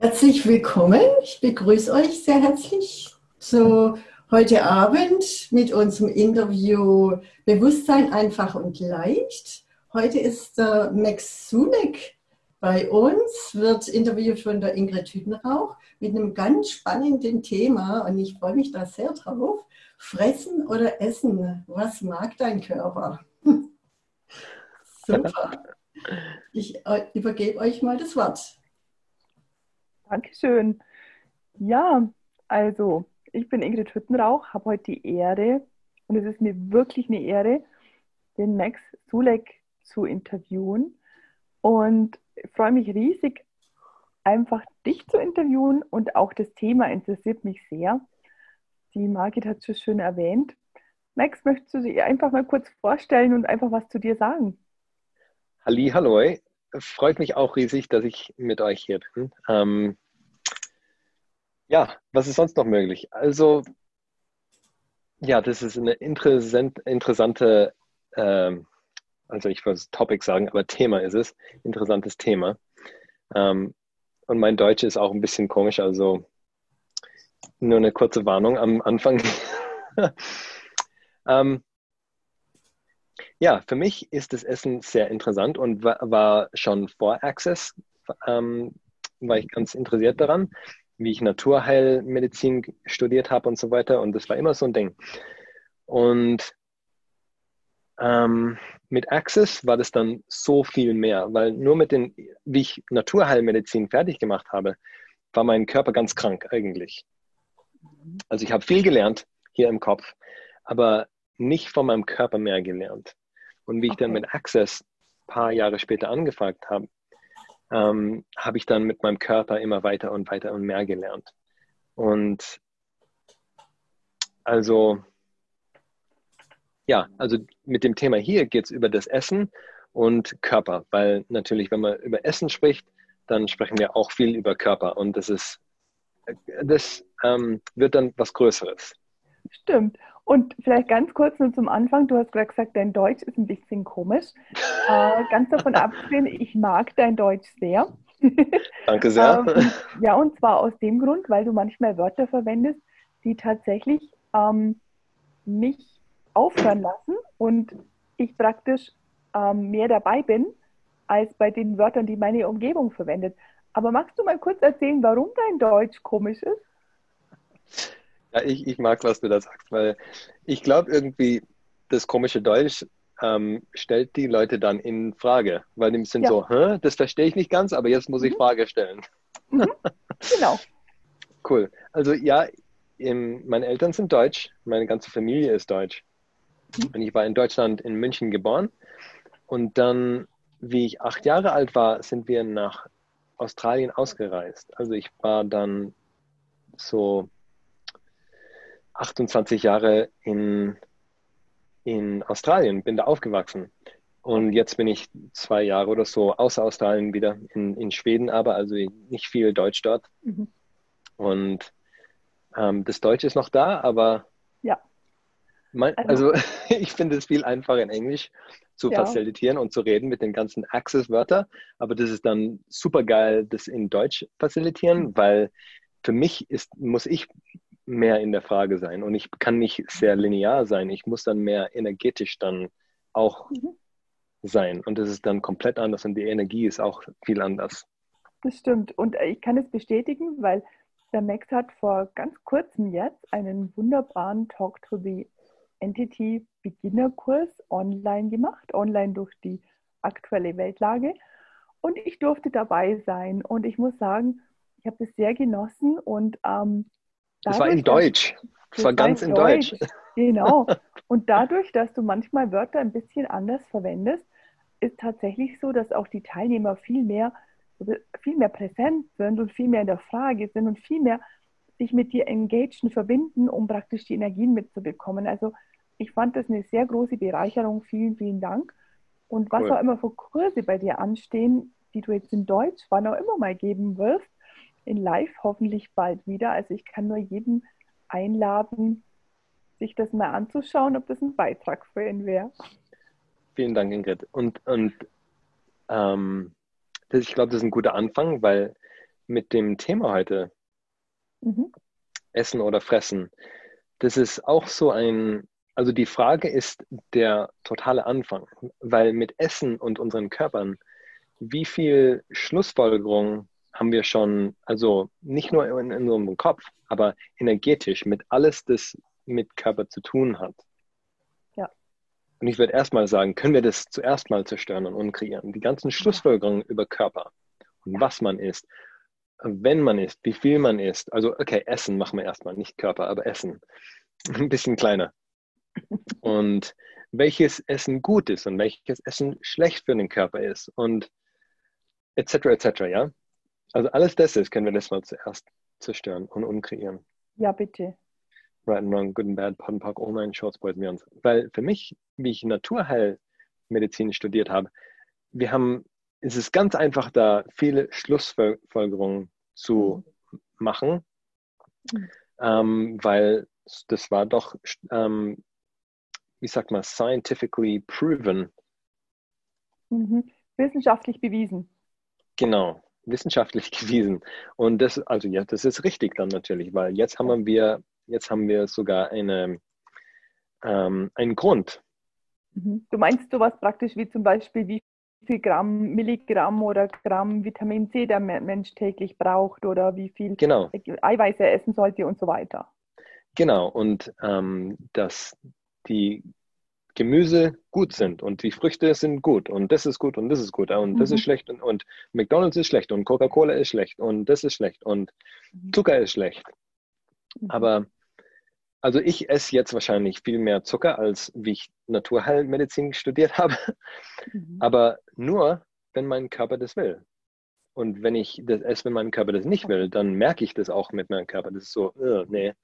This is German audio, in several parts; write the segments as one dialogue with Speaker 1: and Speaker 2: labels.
Speaker 1: Herzlich willkommen. Ich begrüße euch sehr herzlich zu heute Abend mit unserem Interview Bewusstsein einfach und leicht. Heute ist der Max Sunek bei uns, wird interviewt von der Ingrid Hüttenrauch mit einem ganz spannenden Thema und ich freue mich da sehr drauf. Fressen oder essen? Was mag dein Körper? Super. Ich äh, übergebe euch mal das Wort.
Speaker 2: Dankeschön. Ja, also ich bin Ingrid Hüttenrauch, habe heute die Ehre, und es ist mir wirklich eine Ehre, den Max Sulek zu interviewen. Und freue mich riesig, einfach dich zu interviewen und auch das Thema interessiert mich sehr. Die Margit hat es schon schön erwähnt. Max, möchtest du dich einfach mal kurz vorstellen und einfach was zu dir sagen?
Speaker 3: Halli, hallo. Freut mich auch riesig, dass ich mit euch hier bin. Ähm, ja, was ist sonst noch möglich? Also, ja, das ist eine interessant, interessante, ähm, also ich wollte Topic sagen, aber Thema ist es, interessantes Thema. Ähm, und mein Deutsch ist auch ein bisschen komisch, also nur eine kurze Warnung am Anfang. ähm, ja, für mich ist das Essen sehr interessant und war, schon vor Access, ähm, war ich ganz interessiert daran wie ich Naturheilmedizin studiert habe und so weiter. Und das war immer so ein Ding. Und ähm, mit Access war das dann so viel mehr, weil nur mit den, wie ich Naturheilmedizin fertig gemacht habe, war mein Körper ganz krank eigentlich. Also ich habe viel gelernt hier im Kopf, aber nicht von meinem Körper mehr gelernt. Und wie ich okay. dann mit Access ein paar Jahre später angefangen habe, ähm, habe ich dann mit meinem Körper immer weiter und weiter und mehr gelernt. Und also, ja, also mit dem Thema hier geht es über das Essen und Körper, weil natürlich, wenn man über Essen spricht, dann sprechen wir auch viel über Körper und das ist, das ähm, wird dann was Größeres.
Speaker 2: Stimmt. Und vielleicht ganz kurz nur zum Anfang, du hast gerade gesagt, dein Deutsch ist ein bisschen komisch. Äh, ganz davon abgesehen, ich mag dein Deutsch sehr.
Speaker 3: Danke sehr.
Speaker 2: ähm, ja, und zwar aus dem Grund, weil du manchmal Wörter verwendest, die tatsächlich ähm, mich aufhören lassen und ich praktisch ähm, mehr dabei bin, als bei den Wörtern, die meine Umgebung verwendet. Aber magst du mal kurz erzählen, warum dein Deutsch komisch ist?
Speaker 3: Ja, ich, ich mag, was du da sagst, weil ich glaube irgendwie, das komische Deutsch ähm, stellt die Leute dann in Frage, weil die sind ja. so, Hä, das verstehe ich nicht ganz, aber jetzt muss ich mhm. Frage stellen.
Speaker 2: Mhm. Genau.
Speaker 3: cool. Also ja, im, meine Eltern sind deutsch, meine ganze Familie ist deutsch. Mhm. Und ich war in Deutschland in München geboren. Und dann, wie ich acht Jahre alt war, sind wir nach Australien ausgereist. Also ich war dann so 28 Jahre in, in Australien, bin da aufgewachsen. Und jetzt bin ich zwei Jahre oder so außer Australien wieder in, in Schweden, aber also nicht viel Deutsch dort. Mhm. Und ähm, das Deutsch ist noch da, aber
Speaker 2: ja.
Speaker 3: Mein, also, also ich finde es viel einfacher in Englisch zu ja. facilitieren und zu reden mit den ganzen Access-Wörtern. Aber das ist dann super geil, das in Deutsch facilitieren, mhm. weil für mich ist, muss ich mehr in der Frage sein. Und ich kann nicht sehr linear sein. Ich muss dann mehr energetisch dann auch mhm. sein. Und das ist dann komplett anders und die Energie ist auch viel anders.
Speaker 2: Das stimmt. Und äh, ich kann es bestätigen, weil der Max hat vor ganz kurzem jetzt einen wunderbaren Talk to the Entity Beginner Kurs online gemacht, online durch die aktuelle Weltlage. Und ich durfte dabei sein. Und ich muss sagen, ich habe es sehr genossen und ähm,
Speaker 3: das war in Deutsch. Das, war ganz in Deutsch. Deutsch.
Speaker 2: Genau. Und dadurch, dass du manchmal Wörter ein bisschen anders verwendest, ist tatsächlich so, dass auch die Teilnehmer viel mehr, viel mehr präsent sind und viel mehr in der Frage sind und viel mehr sich mit dir engagen, verbinden, um praktisch die Energien mitzubekommen. Also ich fand das eine sehr große Bereicherung. Vielen, vielen Dank. Und was cool. auch immer für Kurse bei dir anstehen, die du jetzt in Deutsch, wann auch immer mal geben wirst, in Live hoffentlich bald wieder. Also ich kann nur jeden einladen, sich das mal anzuschauen, ob das ein Beitrag für ihn wäre.
Speaker 3: Vielen Dank, Ingrid. Und, und ähm, das, ich glaube, das ist ein guter Anfang, weil mit dem Thema heute, mhm. Essen oder Fressen, das ist auch so ein, also die Frage ist der totale Anfang, weil mit Essen und unseren Körpern, wie viel Schlussfolgerung haben wir schon, also nicht nur in, in unserem Kopf, aber energetisch mit alles, das mit Körper zu tun hat.
Speaker 2: Ja.
Speaker 3: Und ich würde erstmal sagen, können wir das zuerst mal zerstören und unkreieren. Die ganzen Schlussfolgerungen über Körper und was man isst, wenn man isst, wie viel man isst. Also, okay, Essen machen wir erstmal, nicht Körper, aber Essen. Ein bisschen kleiner. Und welches Essen gut ist und welches Essen schlecht für den Körper ist und etc. etc. Ja, also alles das ist, können wir das mal zuerst zerstören und umkreieren.
Speaker 2: Ja, bitte.
Speaker 3: Right and Wrong, Good and Bad, Pod and Park, All Nine Shorts, Boys and Beyonds. Weil für mich, wie ich Naturheilmedizin studiert habe, wir haben, es ist ganz einfach da, viele Schlussfolgerungen zu mhm. machen, mhm. ähm, weil das war doch, ähm, wie sagt man, scientifically proven.
Speaker 2: Mhm. Wissenschaftlich bewiesen.
Speaker 3: Genau wissenschaftlich gewiesen. Und das, also ja, das ist richtig dann natürlich, weil jetzt haben wir, jetzt haben wir sogar eine, ähm, einen Grund.
Speaker 2: Mhm. Du meinst sowas praktisch wie zum Beispiel, wie viel Gramm, Milligramm oder Gramm Vitamin C der Mensch täglich braucht oder wie viel
Speaker 3: genau.
Speaker 2: Eiweiß er essen sollte und so weiter.
Speaker 3: Genau, und ähm, dass die Gemüse gut sind und die Früchte sind gut und das ist gut und das ist gut und das ist mhm. schlecht und, und McDonald's ist schlecht und Coca-Cola ist schlecht und das ist schlecht und mhm. Zucker ist schlecht. Mhm. Aber also ich esse jetzt wahrscheinlich viel mehr Zucker, als wie ich Naturheilmedizin studiert habe. Mhm. Aber nur, wenn mein Körper das will. Und wenn ich das esse, wenn mein Körper das nicht will, dann merke ich das auch mit meinem Körper. Das ist so, uh, nee,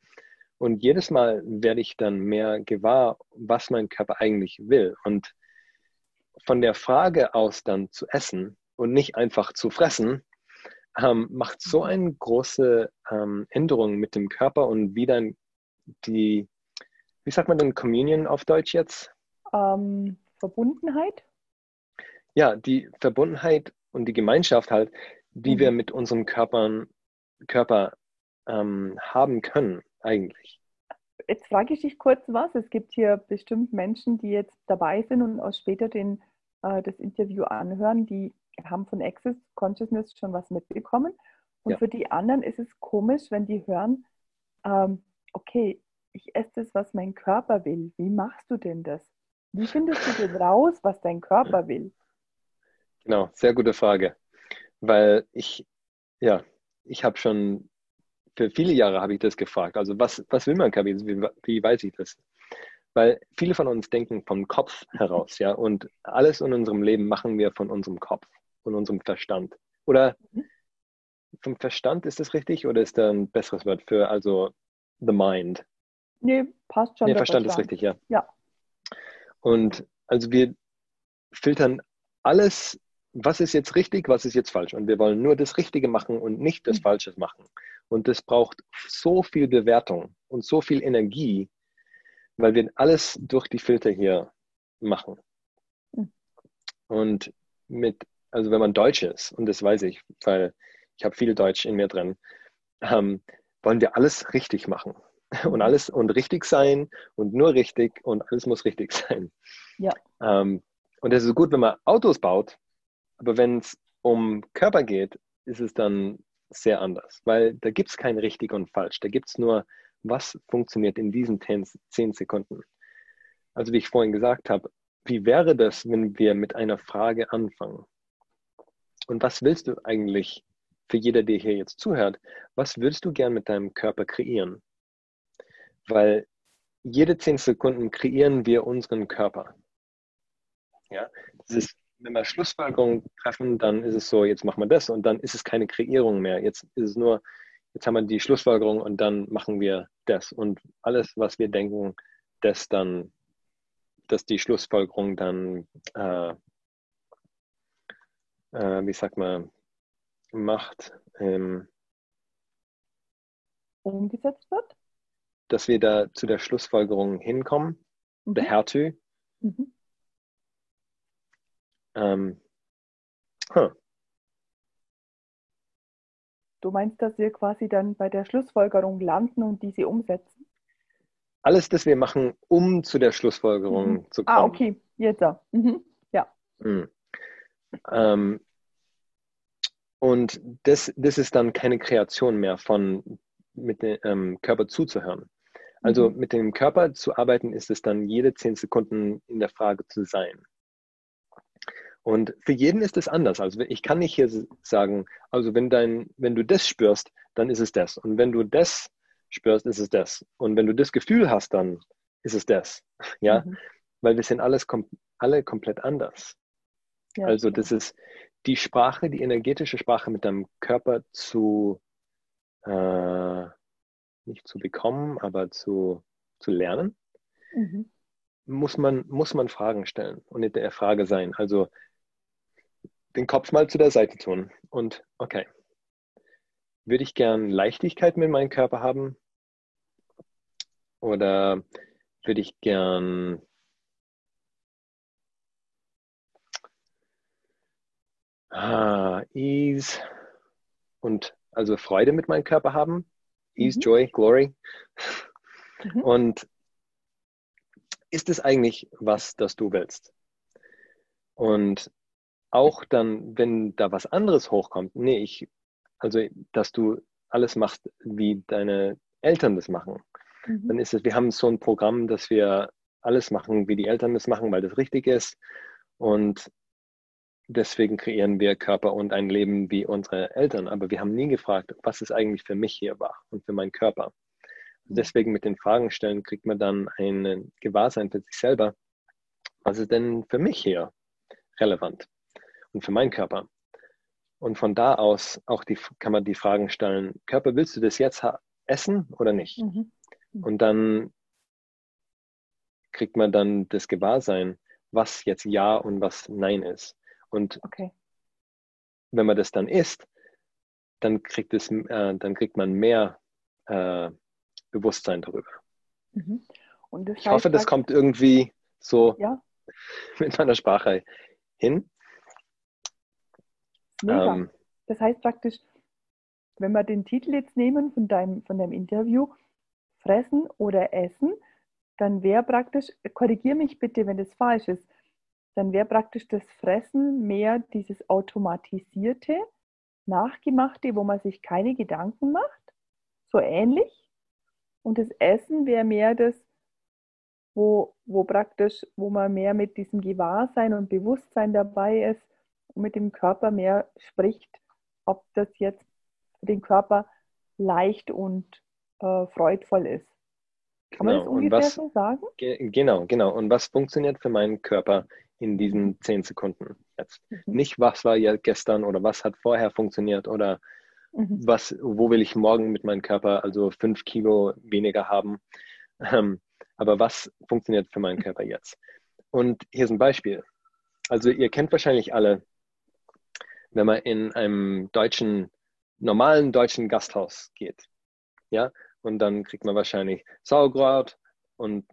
Speaker 3: und jedes Mal werde ich dann mehr gewahr, was mein Körper eigentlich will. Und von der Frage aus dann zu essen und nicht einfach zu fressen, ähm, macht so eine große ähm, Änderung mit dem Körper und wie dann die, wie sagt man denn Communion auf Deutsch jetzt?
Speaker 2: Ähm, Verbundenheit?
Speaker 3: Ja, die Verbundenheit und die Gemeinschaft halt, die mhm. wir mit unserem Körpern, Körper ähm, haben können eigentlich.
Speaker 2: Jetzt frage ich dich kurz was. Es gibt hier bestimmt Menschen, die jetzt dabei sind und auch später den, äh, das Interview anhören, die haben von Access Consciousness schon was mitbekommen. Und ja. für die anderen ist es komisch, wenn die hören, ähm, okay, ich esse das, was mein Körper will. Wie machst du denn das? Wie findest du denn raus, was dein Körper will?
Speaker 3: Genau, sehr gute Frage. Weil ich, ja, ich habe schon für viele Jahre habe ich das gefragt. Also was, was will man, Kabi? Wie, wie weiß ich das? Weil viele von uns denken vom Kopf heraus, ja, und alles in unserem Leben machen wir von unserem Kopf, von unserem Verstand. Oder vom Verstand ist das richtig oder ist da ein besseres Wort für also the mind?
Speaker 2: Nee, passt schon.
Speaker 3: Nee, Verstand, Verstand ist richtig, ja.
Speaker 2: Ja.
Speaker 3: Und also wir filtern alles was ist jetzt richtig, was ist jetzt falsch. Und wir wollen nur das Richtige machen und nicht das mhm. Falsche machen. Und das braucht so viel Bewertung und so viel Energie, weil wir alles durch die Filter hier machen. Mhm. Und mit, also wenn man Deutsch ist, und das weiß ich, weil ich habe viel Deutsch in mir drin, ähm, wollen wir alles richtig machen. Und alles und richtig sein und nur richtig und alles muss richtig sein.
Speaker 2: Ja.
Speaker 3: Ähm, und es ist gut, wenn man Autos baut, aber wenn es um Körper geht, ist es dann sehr anders, weil da gibt es kein richtig und falsch. Da gibt es nur, was funktioniert in diesen zehn Sekunden. Also wie ich vorhin gesagt habe, wie wäre das, wenn wir mit einer Frage anfangen? Und was willst du eigentlich für jeder, der hier jetzt zuhört, was würdest du gern mit deinem Körper kreieren? Weil jede zehn Sekunden kreieren wir unseren Körper. Ja, das ist wenn wir Schlussfolgerungen treffen, dann ist es so, jetzt machen wir das und dann ist es keine Kreierung mehr. Jetzt ist es nur, jetzt haben wir die Schlussfolgerung und dann machen wir das. Und alles, was wir denken, das dann, dass die Schlussfolgerung dann, äh, äh, wie sagt man, macht, ähm,
Speaker 2: umgesetzt wird?
Speaker 3: Dass wir da zu der Schlussfolgerung hinkommen, mhm. der Hertü. Mhm. Ähm, huh.
Speaker 2: du meinst, dass wir quasi dann bei der Schlussfolgerung landen und diese umsetzen?
Speaker 3: Alles, das wir machen, um zu der Schlussfolgerung
Speaker 2: Mhm.
Speaker 3: zu kommen.
Speaker 2: Ah, okay, jetzt. Mhm. Ja.
Speaker 3: Mhm. Ähm, und das, das ist dann keine Kreation mehr von mit dem ähm, Körper zuzuhören. Also
Speaker 2: Mhm.
Speaker 3: mit dem Körper zu arbeiten, ist es dann jede zehn Sekunden in der Frage zu sein. Und für jeden ist es anders. Also ich kann nicht hier sagen, also wenn dein, wenn du das spürst, dann ist es das. Und wenn du das spürst, ist es das. Und wenn du das Gefühl hast, dann ist es das. Ja,
Speaker 2: Mhm.
Speaker 3: weil wir sind alles kom alle komplett anders.
Speaker 2: Ja,
Speaker 3: Also
Speaker 2: klar.
Speaker 3: das ist die Sprache, die energetische Sprache mit deinem Körper zu äh, nicht zu bekommen, aber zu, zu lernen,
Speaker 2: Mhm.
Speaker 3: muss man, muss man Fragen stellen und in der Frage sein. Also den Kopf mal zu der Seite tun und okay, würde ich gern Leichtigkeit mit meinem Körper haben oder würde ich gern ah, Ease und also Freude mit meinem Körper haben? Ease,
Speaker 2: Mhm.
Speaker 3: Joy, Glory.
Speaker 2: Mhm.
Speaker 3: Und ist es eigentlich was, das du willst? Und auch dann, wenn da was anderes hochkommt, nee, ich, also, dass du alles machst, wie deine Eltern das machen,
Speaker 2: Mhm.
Speaker 3: dann ist es, wir haben so ein Programm, dass wir alles machen, wie die Eltern das machen, weil das richtig ist. Und deswegen kreieren wir Körper und ein Leben wie unsere Eltern. Aber wir haben nie gefragt, was ist eigentlich für mich hier wahr und für meinen Körper. Und deswegen mit den Fragen stellen, kriegt man dann ein Gewahrsein für sich selber. Was ist denn für mich hier relevant und für meinen Körper? Und von da aus auch die, kann man die Fragen stellen, Körper, willst du das jetzt essen oder nicht?
Speaker 2: Mhm.
Speaker 3: Und dann kriegt man dann das Gewahrsein, was jetzt Ja und was Nein ist. Und
Speaker 2: Okay.
Speaker 3: wenn man das dann isst, dann kriegt, es, äh, dann kriegt man mehr äh, Bewusstsein darüber.
Speaker 2: Mhm.
Speaker 3: Ich hoffe, das
Speaker 2: heißt,
Speaker 3: kommt irgendwie so
Speaker 2: Ja,
Speaker 3: mit meiner Sprache hin.
Speaker 2: Mega.
Speaker 3: Ähm,
Speaker 2: Das heißt praktisch, wenn wir den Titel jetzt nehmen von deinem, von deinem Interview, Fressen oder Essen, dann wäre praktisch, korrigiere mich bitte, wenn das falsch ist, dann wäre praktisch das Fressen mehr dieses automatisierte, nachgemachte, wo man sich keine Gedanken macht, so ähnlich. Und das Essen wäre mehr das, wo, wo praktisch, wo man mehr mit diesem Gewahrsein und Bewusstsein dabei ist mit dem Körper mehr spricht, ob das jetzt für den Körper leicht und äh, freudvoll ist. Kann man
Speaker 3: genau.
Speaker 2: das
Speaker 3: Und
Speaker 2: ungefähr
Speaker 3: was,
Speaker 2: so sagen?
Speaker 3: ge genau, genau. Und was funktioniert für meinen Körper in diesen zehn Sekunden jetzt?
Speaker 2: Mhm.
Speaker 3: Nicht, was war ja gestern oder was hat vorher funktioniert oder
Speaker 2: Mhm.
Speaker 3: was, wo will ich morgen mit meinem Körper, also fünf Kilo weniger haben. Ähm, aber was funktioniert für meinen Körper jetzt? Und hier ist ein Beispiel. Also ihr kennt wahrscheinlich alle, wenn man in einem deutschen, normalen deutschen Gasthaus geht, ja, und dann kriegt man wahrscheinlich Sauerkraut und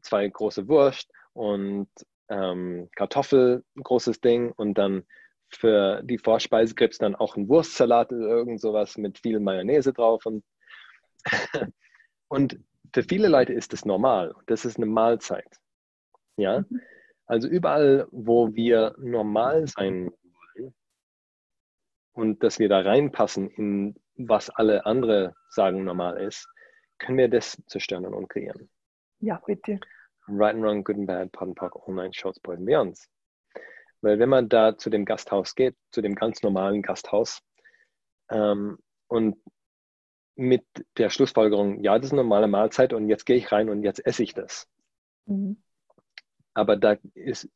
Speaker 3: zwei große Wurst und ähm, Kartoffel, großes Ding und dann für die Vorspeise gibt es dann auch einen Wurstsalat oder irgend sowas mit viel Mayonnaise drauf. Und, und für viele Leute ist das normal. Das ist eine Mahlzeit. Ja?
Speaker 2: Mhm.
Speaker 3: Also überall, wo wir normal sein und dass wir da reinpassen in was alle andere sagen normal ist, können wir das zerstören und kreieren.
Speaker 2: Ja, bitte.
Speaker 3: Right and wrong, good and bad, pock, all nine shows, boys and beyonds. Weil wenn man da zu dem Gasthaus geht, zu dem ganz normalen Gasthaus, ähm, und mit der Schlussfolgerung, ja, das ist eine normale Mahlzeit und jetzt gehe ich rein und jetzt esse ich das.
Speaker 2: Mhm.
Speaker 3: Aber da ist,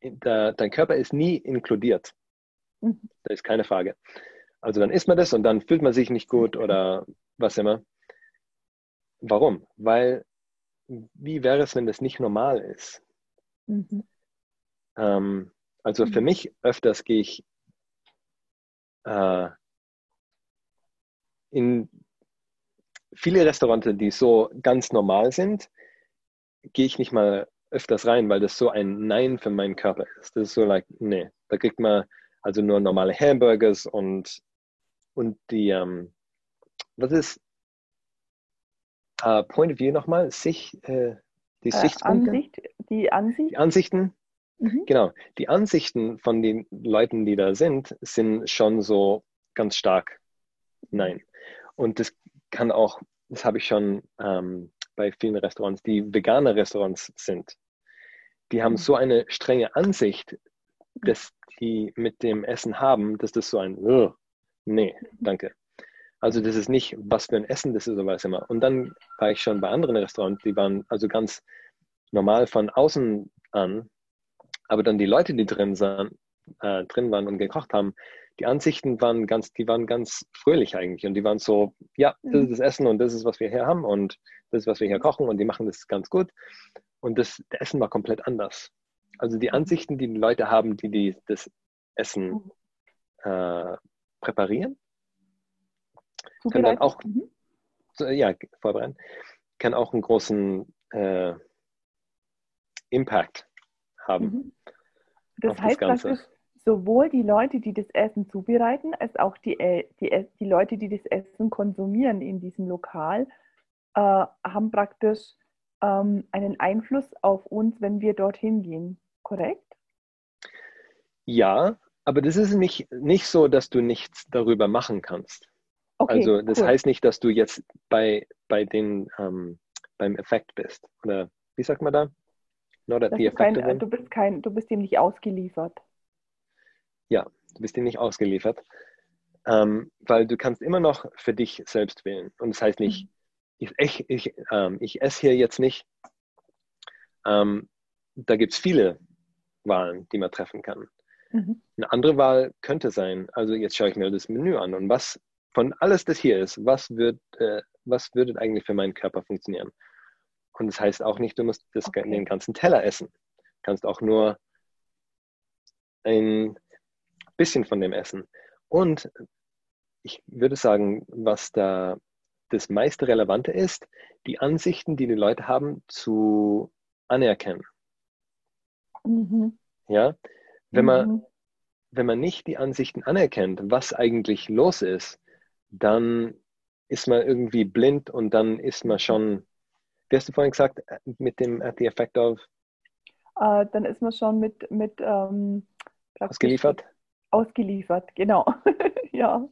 Speaker 3: da, dein Körper ist nie inkludiert.
Speaker 2: Mhm.
Speaker 3: Da ist keine Frage. Also dann isst man das und dann fühlt man sich nicht gut oder was immer. Warum? Weil, wie wäre es, wenn das nicht normal ist?
Speaker 2: Mhm.
Speaker 3: Ähm, also für
Speaker 2: Mhm.
Speaker 3: mich öfters gehe ich äh, in viele Restaurants, die so ganz normal sind, gehe ich nicht mal öfters rein, weil das so ein Nein für meinen Körper ist. Das ist so like, nee, da kriegt man also nur normale Hamburgers und und die, ähm, was ist äh, Point of View nochmal? Sich, äh, die
Speaker 2: Äh,
Speaker 3: Sichtpunkte?
Speaker 2: Ansicht, die Ansicht.
Speaker 3: Die Ansichten?
Speaker 2: Mhm.
Speaker 3: Genau. Die Ansichten von den Leuten, die da sind, sind schon so ganz stark nein. Und das kann auch, das habe ich schon ähm, bei vielen Restaurants, die vegane Restaurants sind. Die haben
Speaker 2: Mhm.
Speaker 3: so eine strenge Ansicht, dass die mit dem Essen haben, dass das so ein, "Ugh, nee, danke. Also das ist nicht, was für ein Essen das ist oder was immer. Und dann war ich schon bei anderen Restaurants, die waren also ganz normal von außen an, aber dann die Leute, die drin, sahen, äh, drin waren und gekocht haben, die Ansichten waren ganz, die waren ganz fröhlich eigentlich und die waren so, ja, das ist das Essen und das ist, was wir hier haben und das ist, was wir hier kochen und die machen das ganz gut. Und das, das Essen war komplett anders. Also die Ansichten, die die Leute haben, die, die das Essen äh, präparieren, Kann dann auch-
Speaker 2: Mhm.
Speaker 3: so, ja, vorbereiten, kann auch einen großen äh, Impact haben.
Speaker 2: Mhm. Das
Speaker 3: auf das
Speaker 2: heißt
Speaker 3: Ganze.
Speaker 2: praktisch, sowohl die Leute, die das Essen zubereiten, als auch die, äh, die, Es- die Leute, die das Essen konsumieren in diesem Lokal, äh, haben praktisch ähm, einen Einfluss auf uns, wenn wir dorthin gehen. Korrekt?
Speaker 3: Ja, aber das ist nicht, nicht so, dass du nichts darüber machen kannst.
Speaker 2: Okay,
Speaker 3: also das
Speaker 2: cool.
Speaker 3: heißt nicht, dass du jetzt bei, bei den, ähm, beim Effekt bist. Oder wie sagt man da? Not at the
Speaker 2: du, kein,
Speaker 3: effect them.
Speaker 2: du bist kein, du bist dem nicht ausgeliefert.
Speaker 3: Du bist dir nicht ausgeliefert. Ähm, weil du kannst immer noch für dich selbst wählen. Und das heißt nicht, ich, ich, ich, ähm, ich esse hier jetzt nicht. Ähm, da gibt es viele Wahlen, die man treffen kann.
Speaker 2: Mhm.
Speaker 3: Eine andere Wahl könnte sein, also jetzt schaue ich mir das Menü an und was von alles, das hier ist, was, wird, äh, was würde eigentlich für meinen Körper funktionieren? Und das heißt auch nicht, du musst das,
Speaker 2: Okay.
Speaker 3: den ganzen Teller essen. Du kannst auch nur ein bisschen von dem essen. Und ich würde sagen, was da das meiste Relevante ist, die Ansichten, die die Leute haben, zu anerkennen.
Speaker 2: Mhm.
Speaker 3: Ja? Wenn man,
Speaker 2: Mhm.
Speaker 3: wenn man nicht die Ansichten anerkennt, was eigentlich los ist, dann ist man irgendwie blind und dann ist man schon, wie hast du vorhin gesagt, mit dem at the effect of
Speaker 2: Äh, dann ist man schon mit, mit ähm,
Speaker 3: ausgeliefert?
Speaker 2: Ausgeliefert, genau. ja.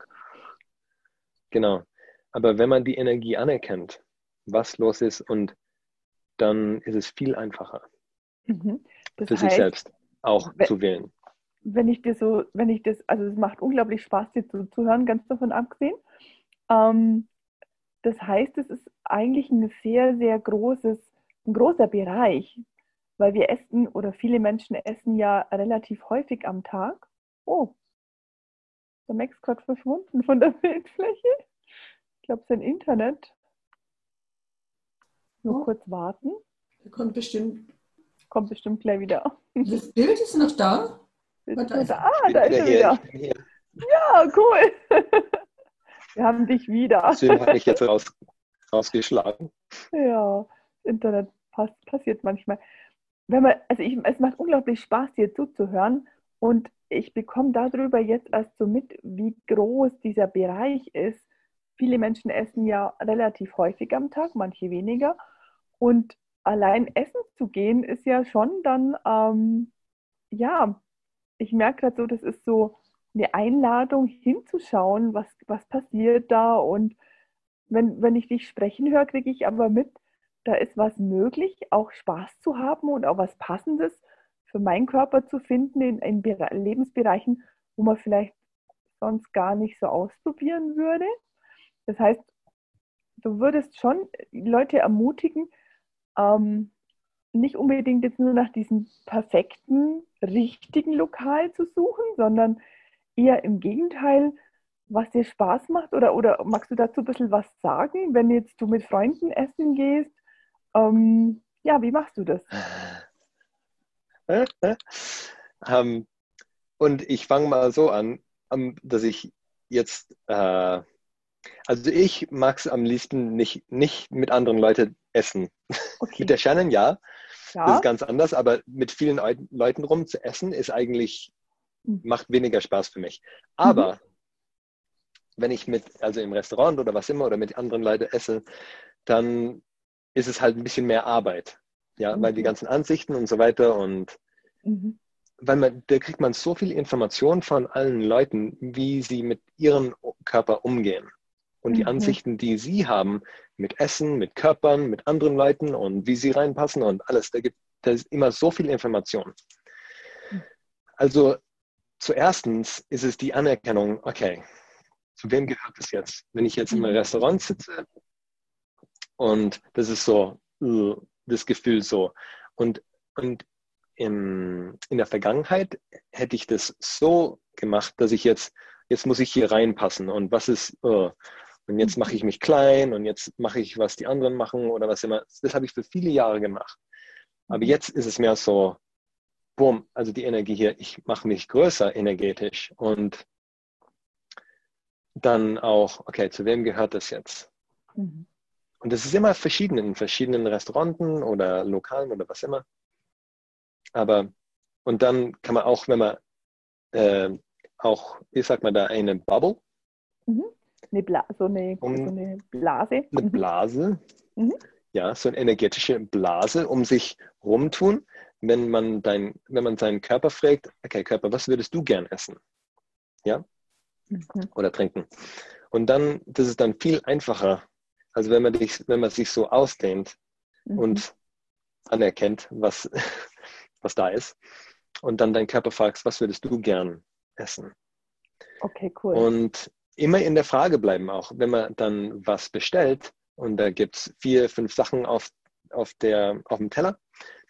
Speaker 3: Genau. Aber wenn man die Energie anerkennt, was los ist, und dann ist es viel einfacher
Speaker 2: Mhm. Das
Speaker 3: für sich
Speaker 2: heißt,
Speaker 3: selbst auch
Speaker 2: we-
Speaker 3: zu wählen.
Speaker 2: wenn ich dir so, wenn ich das, also es macht unglaublich Spaß, dir zuzuhören, ganz davon abgesehen. Ähm, das heißt, es ist eigentlich ein sehr, sehr großes, ein großer Bereich, weil wir essen oder viele Menschen essen ja relativ häufig am Tag. Oh, der Max ist gerade verschwunden von der Bildfläche. Ich glaube, sein Internet. Nur
Speaker 1: Oh.
Speaker 2: kurz warten.
Speaker 1: Da kommt bestimmt.
Speaker 2: Kommt bestimmt gleich wieder.
Speaker 1: Das Bild ist noch da.
Speaker 2: Ist
Speaker 1: da ist
Speaker 2: da? Ah, da ist er wieder.
Speaker 3: ich.
Speaker 2: Ja, cool. Wir haben dich wieder.
Speaker 3: Sven hat mich jetzt raus, rausgeschlagen.
Speaker 2: Ja, Internet pass passiert manchmal. Wenn man, also ich, es macht unglaublich Spaß, dir zuzuhören und ich bekomme darüber jetzt erst so mit, wie groß dieser Bereich ist. Viele Menschen essen ja relativ häufig am Tag, manche weniger. Und allein essen zu gehen ist ja schon dann, ähm, ja, ich merke gerade so, das ist so eine Einladung hinzuschauen, was, was passiert da. Und wenn, wenn ich dich sprechen höre, kriege ich aber mit, da ist was möglich, auch Spaß zu haben und auch was Passendes für meinen Körper zu finden in, in Bere- Lebensbereichen, wo man vielleicht sonst gar nicht so ausprobieren würde. Das heißt, du würdest schon Leute ermutigen, ähm, nicht unbedingt jetzt nur nach diesem perfekten, richtigen Lokal zu suchen, sondern eher im Gegenteil, was dir Spaß macht? Oder, oder magst du dazu ein bisschen was sagen, wenn jetzt du mit Freunden essen gehst? Ähm, ja, wie machst du das?
Speaker 3: ähm, und ich fange mal so an, ähm, dass ich jetzt, äh, also ich mag es am liebsten nicht, nicht mit anderen Leuten essen.
Speaker 2: Okay.
Speaker 3: Mit der Shannon ja, das
Speaker 2: ja.
Speaker 3: ist ganz anders, aber mit vielen Leu- Leuten rum zu essen ist eigentlich,
Speaker 2: Mhm.
Speaker 3: macht weniger Spaß für mich. Aber wenn ich mit, also im Restaurant oder was immer oder mit anderen Leuten esse, dann ist es halt ein bisschen mehr Arbeit. Ja, mhm. weil die ganzen Ansichten und so weiter und mhm. weil man, da kriegt man so viel Information von allen Leuten, wie sie mit ihrem Körper umgehen. Und die mhm. Ansichten, die sie haben mit Essen, mit Körpern, mit anderen Leuten und wie sie reinpassen und alles, da gibt es immer so viel Information. Mhm. Also zuerstens ist es die Anerkennung, okay, zu wem gehört das jetzt? Wenn ich jetzt im mhm. Restaurant sitze und das ist so, uh, das Gefühl so. Und, und im, in der Vergangenheit hätte ich das so gemacht, dass ich jetzt, jetzt muss ich hier reinpassen und was ist, uh, und jetzt mache ich mich klein und jetzt mache ich, was die anderen machen oder was immer. Das habe ich für viele Jahre gemacht. Aber mhm. jetzt ist es mehr so, boom, also die Energie hier, ich mache mich größer energetisch und dann auch, okay, zu wem gehört das jetzt? Mhm. Und das ist immer verschieden in verschiedenen Restauranten oder Lokalen oder was immer. Aber, und dann kann man auch, wenn man äh, auch, wie sagt man da, eine Bubble?
Speaker 2: Mhm. Eine Bla so, eine, um, so eine Blase.
Speaker 3: Eine mhm. Blase. Mhm. Ja, so eine energetische Blase um sich rumtun, wenn man, dein, wenn man seinen Körper fragt, okay, Körper, was würdest du gern essen? Ja? Mhm. Oder trinken. Und dann, das ist dann viel einfacher, also wenn man, dich, wenn man sich so ausdehnt mhm. und anerkennt, was, was da ist, und dann deinen Körper fragst, was würdest du gern essen?
Speaker 2: Okay, cool.
Speaker 3: Und immer in der Frage bleiben auch, wenn man dann was bestellt und da gibt es vier, fünf Sachen auf, auf, der, auf dem Teller.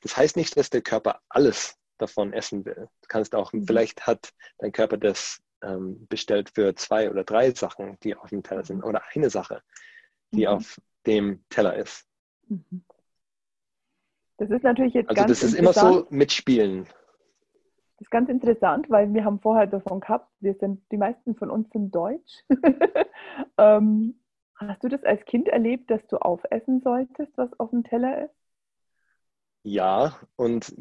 Speaker 3: Das heißt nicht, dass der Körper alles davon essen will. Du kannst auch, mhm. vielleicht hat dein Körper das ähm, bestellt für zwei oder drei Sachen, die auf dem Teller sind, oder eine Sache, die mhm. auf dem Teller ist. Mhm.
Speaker 2: Das ist natürlich jetzt
Speaker 3: also
Speaker 2: ganz
Speaker 3: das ist immer so mitspielen.
Speaker 2: Das ist ganz interessant, weil wir haben vorher davon gehabt, wir sind, die meisten von uns sind deutsch. ähm, hast du das als Kind erlebt, dass du aufessen solltest, was auf dem Teller ist?
Speaker 3: Ja, und,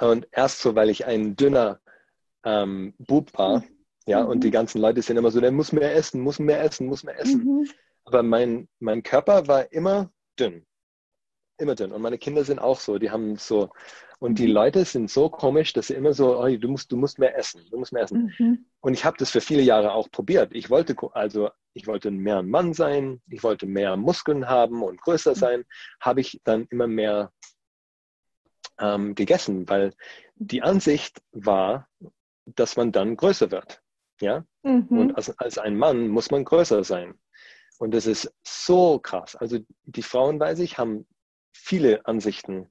Speaker 3: und erst so, weil ich ein dünner ähm, Bub war, ja, mhm. und die ganzen Leute sind immer so, der muss mehr essen, muss mehr essen, muss mehr essen. Mhm. Aber mein, mein Körper war immer dünn. Immer dünn. Und meine Kinder sind auch so, die haben so, und die mhm. Leute sind so komisch, dass sie immer so, oh, du, musst, du musst mehr essen, du musst mehr essen. Mhm. Und ich habe das für viele Jahre auch probiert. Ich wollte also, ich wollte mehr ein Mann sein, ich wollte mehr Muskeln haben und größer mhm. sein, habe ich dann immer mehr ähm, gegessen, weil die Ansicht war, dass man dann größer wird. Ja? Mhm. Und als, als ein Mann muss man größer sein. Und das ist so krass. Also die Frauen, weiß ich, haben viele Ansichten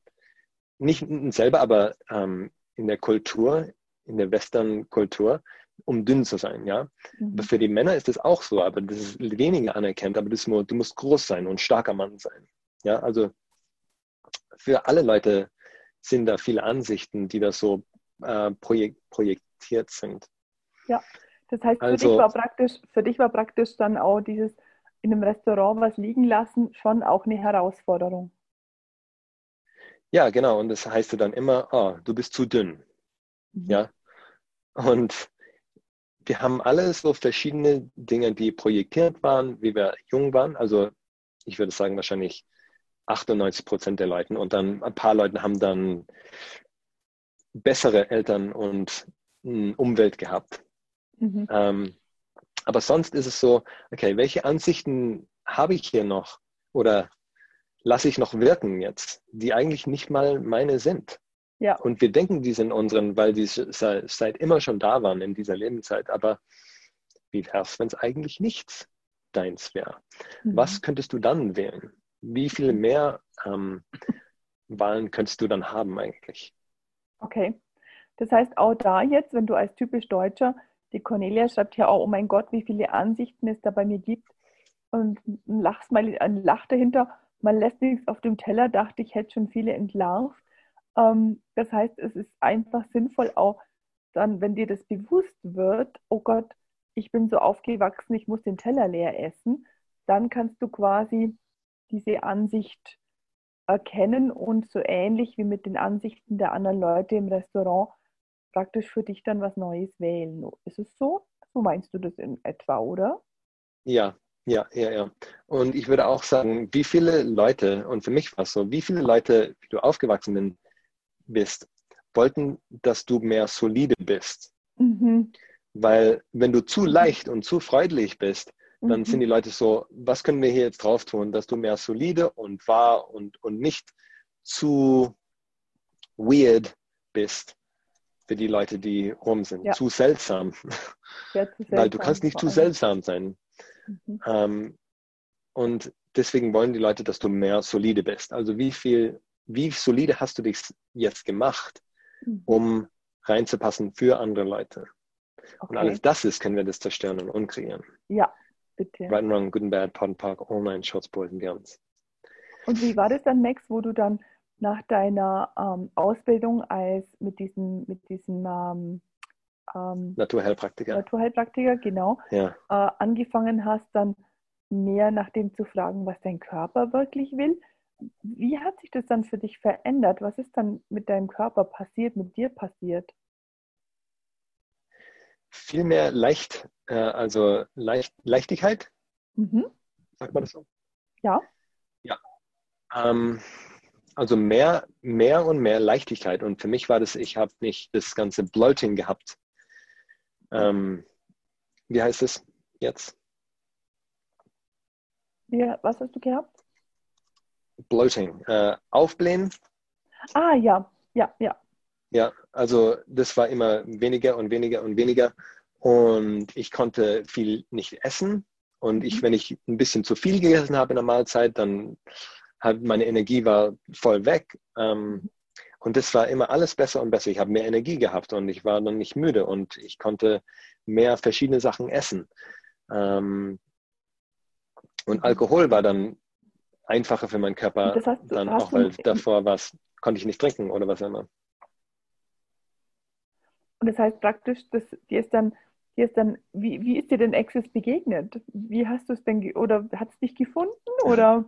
Speaker 3: nicht selber, aber ähm, in der Kultur, in der Western-Kultur, um dünn zu sein, ja. Mhm. Aber für die Männer ist das auch so, aber das ist weniger anerkannt, aber nur, du musst groß sein und starker Mann sein. Ja, also für alle Leute sind da viele Ansichten, die da so äh, projek projektiert sind.
Speaker 2: Ja, das heißt, für, also, dich war praktisch, für dich war praktisch dann auch dieses in einem Restaurant was liegen lassen schon auch eine Herausforderung.
Speaker 3: Ja, genau. Und das heißt dann immer, oh, du bist zu dünn. Mhm. Ja. Und wir haben alle so verschiedene Dinge, die projektiert waren, wie wir jung waren. Also ich würde sagen, wahrscheinlich 98 Prozent der Leute. Und dann ein paar Leute haben dann bessere Eltern und Umwelt gehabt. Mhm. Ähm, aber sonst ist es so, okay, welche Ansichten habe ich hier noch? Oder lasse ich noch wirken jetzt, die eigentlich nicht mal meine sind. Ja. Und wir denken, die sind unseren, weil die seit immer schon da waren in dieser Lebenszeit. Aber wie wäre es, wenn es eigentlich nichts deins wäre? Mhm. Was könntest du dann wählen? Wie viel mehr ähm, Wahlen könntest du dann haben eigentlich?
Speaker 2: Okay. Das heißt, auch da jetzt, wenn du als typisch Deutscher, die Cornelia schreibt ja auch, oh mein Gott, wie viele Ansichten es da bei mir gibt und ein Lachsmiley, ein Lach dahinter man lässt nichts auf dem Teller, dachte ich, hätte schon viele entlarvt. Ähm, das heißt, es ist einfach sinnvoll auch dann, wenn dir das bewusst wird, oh Gott, ich bin so aufgewachsen, ich muss den Teller leer essen, dann kannst du quasi diese Ansicht erkennen und so ähnlich wie mit den Ansichten der anderen Leute im Restaurant praktisch für dich dann was Neues wählen. Ist es so? So meinst du das in etwa, oder?
Speaker 3: Ja, ja, ja, ja. Und ich würde auch sagen, wie viele Leute, und für mich war es so, wie viele Leute, wie du aufgewachsen bist, wollten, dass du mehr solide bist. Mhm. Weil wenn du zu leicht und zu freundlich bist, dann mhm. sind die Leute so, was können wir hier jetzt drauf tun, dass du mehr solide und wahr und, und nicht zu weird bist für die Leute, die rum sind. Ja. Zu, seltsam. Ja, zu seltsam. Weil du kannst nicht zu seltsam sein. Mhm. Ähm, und deswegen wollen die Leute, dass du mehr solide bist. Also wie viel, wie solide hast du dich jetzt gemacht, mhm. um reinzupassen für andere Leute? Okay. Und alles das ist, können wir das zerstören und umkreieren.
Speaker 2: Ja, bitte.
Speaker 3: Right and Wrong, Good and Bad, Pod and Park, Online, Shorts, Boys and Girls.
Speaker 2: Und wie war das dann, Max, wo du dann nach deiner ähm, Ausbildung als mit diesem, mit diesem ähm,
Speaker 3: ähm, Naturheilpraktiker.
Speaker 2: Naturheilpraktiker, genau, ja. äh, angefangen hast, dann mehr nach dem zu fragen, was dein Körper wirklich will. Wie hat sich das dann für dich verändert? Was ist dann mit deinem Körper passiert, mit dir passiert?
Speaker 3: Viel mehr leicht, äh, also leicht, Leichtigkeit. Mhm. Sagt man das so?
Speaker 2: Ja.
Speaker 3: Ja. Ähm, also mehr, mehr und mehr Leichtigkeit. Und für mich war das, ich habe nicht das ganze Bloating gehabt. Ähm, wie heißt es jetzt?
Speaker 2: Ja, was hast du gehabt?
Speaker 3: Bloating. Äh, aufblähen.
Speaker 2: Ah, ja, ja, ja.
Speaker 3: Ja, also das war immer weniger und weniger und weniger. Und ich konnte viel nicht essen. Und ich, mhm. wenn ich ein bisschen zu viel gegessen habe in der Mahlzeit, dann hat, meine Energie war voll weg. Ähm, und das war immer alles besser und besser. Ich habe mehr Energie gehabt und ich war dann nicht müde und ich konnte mehr verschiedene Sachen essen. Ähm, und Alkohol war dann einfacher für meinen Körper, das heißt, dann auch, weil davor was konnte ich nicht trinken oder was immer.
Speaker 2: Und das heißt praktisch, dass dir ist dann, dir ist dann, wie, wie ist dir denn Access begegnet? Wie hast du es denn, oder hat es dich gefunden oder?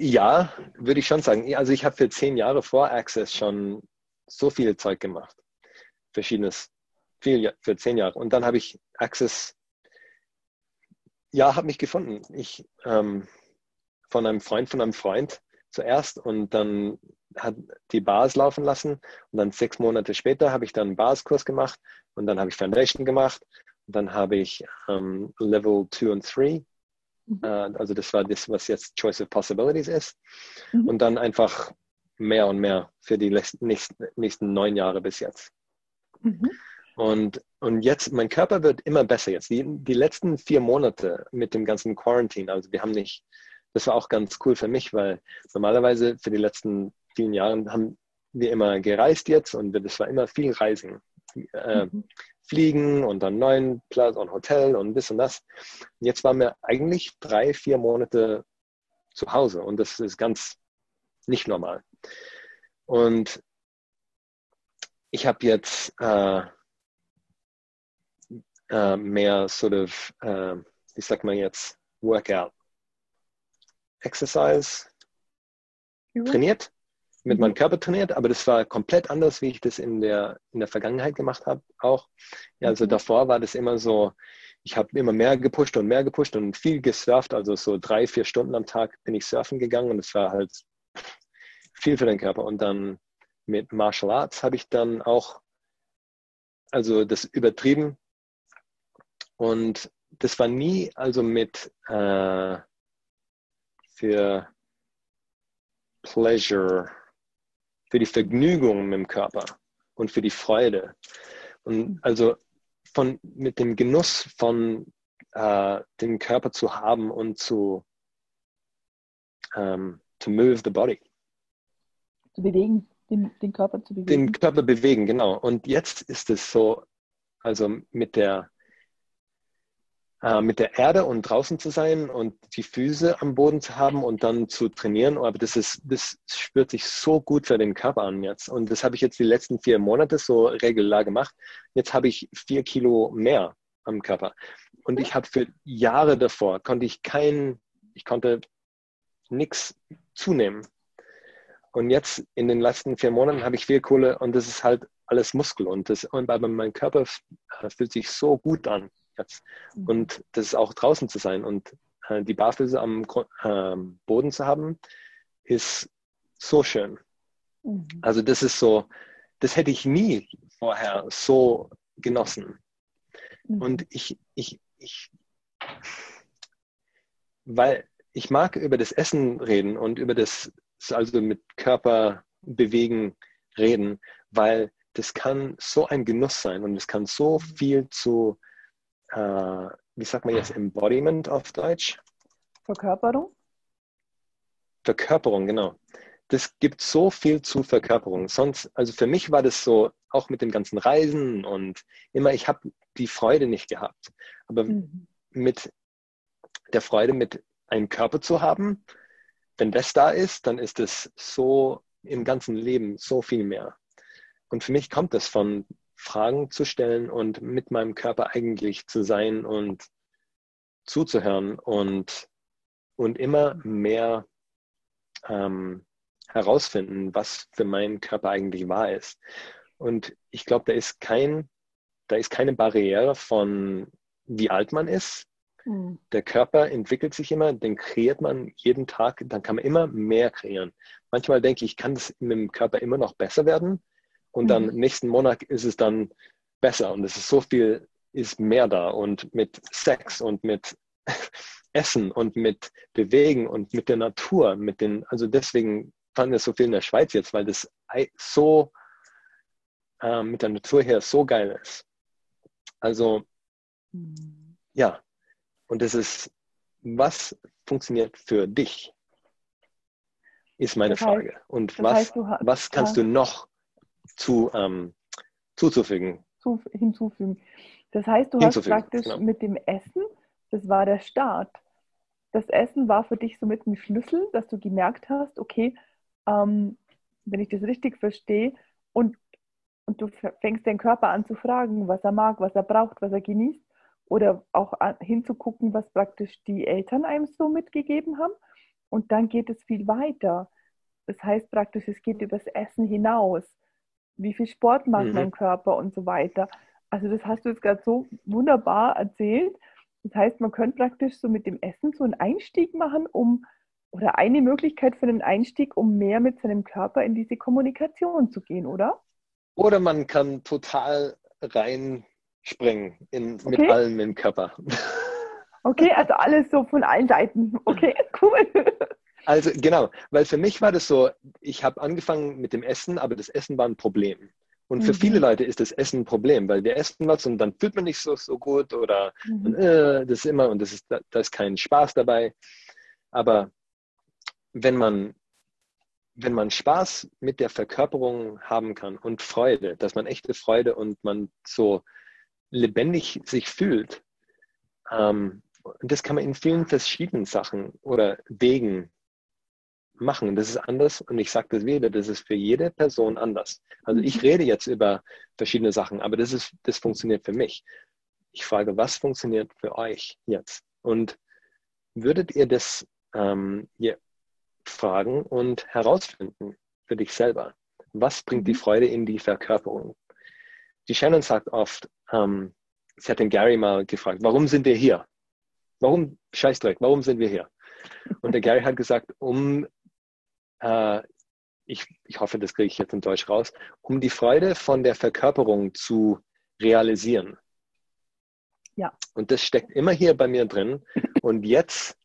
Speaker 3: Ja, würde ich schon sagen. Also ich habe für zehn Jahre vor Access schon so viel Zeug gemacht. Verschiedenes. Viel für zehn Jahre. Und dann habe ich Access, ja, habe mich gefunden. Ich ähm, von einem Freund, von einem Freund zuerst und dann hat die Bars laufen lassen und dann sechs Monate später habe ich dann einen Barskurs gemacht und dann habe ich Foundation gemacht und dann habe ich ähm, Level 2 und 3 Mhm. Äh, also das war das, was jetzt Choice of Possibilities ist. Mhm. Und dann einfach mehr und mehr für die nächsten, nächsten neun Jahre bis jetzt. Mhm. Und, und jetzt, mein Körper wird immer besser jetzt. Die, die letzten vier Monate mit dem ganzen Quarantine, also wir haben nicht, das war auch ganz cool für mich, weil normalerweise für die letzten vielen Jahre haben wir immer gereist jetzt und das war immer viel Reisen. Äh, mhm fliegen und dann neuen Platz und Hotel und das und das. Und jetzt waren wir eigentlich drei, vier Monate zu Hause und das ist ganz nicht normal. Und ich habe jetzt äh, äh, mehr sort of, äh, wie sagt man jetzt, Workout, Exercise trainiert mit meinem Körper trainiert, aber das war komplett anders, wie ich das in der, in der Vergangenheit gemacht habe auch. Ja, also mhm. davor war das immer so, ich habe immer mehr gepusht und mehr gepusht und viel gesurft, also so drei, vier Stunden am Tag bin ich surfen gegangen und es war halt viel für den Körper. Und dann mit Martial Arts habe ich dann auch, also das übertrieben und das war nie also mit äh, für Pleasure für die Vergnügung mit dem Körper und für die Freude. Und also von, mit dem Genuss von äh, den Körper zu haben und zu ähm, to move the body.
Speaker 2: Zu bewegen, den, den Körper zu bewegen.
Speaker 3: Den Körper bewegen, genau. Und jetzt ist es so, also mit der äh, mit der Erde und draußen zu sein und die Füße am Boden zu haben und dann zu trainieren. Aber das ist, das spürt sich so gut für den Körper an jetzt. Und das habe ich jetzt die letzten vier Monate so regulär gemacht. Jetzt habe ich vier Kilo mehr am Körper. Und ich habe für Jahre davor konnte ich kein, ich konnte nichts zunehmen. Und jetzt in den letzten vier Monaten habe ich viel Kohle und das ist halt alles Muskel und, das, aber mein Körper äh, fühlt sich so gut an jetzt. Mhm. Und das ist auch draußen zu sein und äh, die Barfüße am äh, Boden zu haben, ist so schön. Mhm. Also das ist so, das hätte ich nie vorher so genossen. Mhm. Und ich, ich, ich, weil ich mag über das Essen reden und über das, also mit Körper bewegen reden, weil das kann so ein Genuss sein und es kann so viel zu, äh, wie sagt man jetzt, Embodiment auf Deutsch?
Speaker 2: Verkörperung?
Speaker 3: Verkörperung, genau. Das gibt so viel zu Verkörperung. Sonst, also für mich war das so, auch mit den ganzen Reisen und immer, ich habe die Freude nicht gehabt. Aber mhm. mit der Freude, mit einem Körper zu haben, wenn das da ist, dann ist es so im ganzen Leben so viel mehr. Und für mich kommt es von Fragen zu stellen und mit meinem Körper eigentlich zu sein und zuzuhören und, und immer mehr ähm, herausfinden, was für meinen Körper eigentlich wahr ist. Und ich glaube, da ist kein, da ist keine Barriere von wie alt man ist. Mhm. Der Körper entwickelt sich immer, den kreiert man jeden Tag, dann kann man immer mehr kreieren. Manchmal denke ich, kann das mit dem Körper immer noch besser werden und mhm. dann nächsten Monat ist es dann besser und es ist so viel, ist mehr da und mit Sex und mit Essen und mit Bewegen und mit der Natur, mit den, also deswegen fand wir so viel in der Schweiz jetzt, weil das so äh, mit der Natur her so geil ist. Also, mhm. ja, und das ist, was funktioniert für dich? Ist meine das heißt, Frage. Und was, heißt, hast, was kannst du noch zu, ähm, zuzufügen?
Speaker 2: Zu, hinzufügen. Das heißt, du hast praktisch genau. mit dem Essen, das war der Start. Das Essen war für dich somit ein Schlüssel, dass du gemerkt hast, okay, ähm, wenn ich das richtig verstehe, und, und du fängst den Körper an zu fragen, was er mag, was er braucht, was er genießt, oder auch an, hinzugucken, was praktisch die Eltern einem so mitgegeben haben. Und dann geht es viel weiter. Das heißt praktisch, es geht übers Essen hinaus. Wie viel Sport macht mhm. mein Körper und so weiter. Also das hast du jetzt gerade so wunderbar erzählt. Das heißt, man könnte praktisch so mit dem Essen so einen Einstieg machen, um oder eine Möglichkeit für einen Einstieg, um mehr mit seinem Körper in diese Kommunikation zu gehen, oder?
Speaker 3: Oder man kann total reinspringen in, okay. mit allem im Körper.
Speaker 2: Okay, also alles so von allen Seiten. Okay, cool.
Speaker 3: Also genau, weil für mich war das so, ich habe angefangen mit dem Essen, aber das Essen war ein Problem. Und für mhm. viele Leute ist das Essen ein Problem, weil wir essen was und dann fühlt man nicht so, so gut oder mhm. äh, das ist immer und das ist, da ist kein Spaß dabei. Aber wenn man, wenn man Spaß mit der Verkörperung haben kann und Freude, dass man echte Freude und man so lebendig sich fühlt, ähm, das kann man in vielen verschiedenen Sachen oder Wegen machen. Das ist anders und ich sage das wieder, das ist für jede Person anders. Also ich rede jetzt über verschiedene Sachen, aber das, ist, das funktioniert für mich. Ich frage, was funktioniert für euch jetzt? Und würdet ihr das ähm, fragen und herausfinden für dich selber. Was bringt die mhm. Freude in die Verkörperung? Die Shannon sagt oft, ähm, sie hat den Gary mal gefragt, warum sind wir hier? Warum, Scheißdreck, warum sind wir hier? Und der Gary hat gesagt, um, äh, ich, ich hoffe, das kriege ich jetzt in Deutsch raus, um die Freude von der Verkörperung zu realisieren. Ja. Und das steckt immer hier bei mir drin. Und jetzt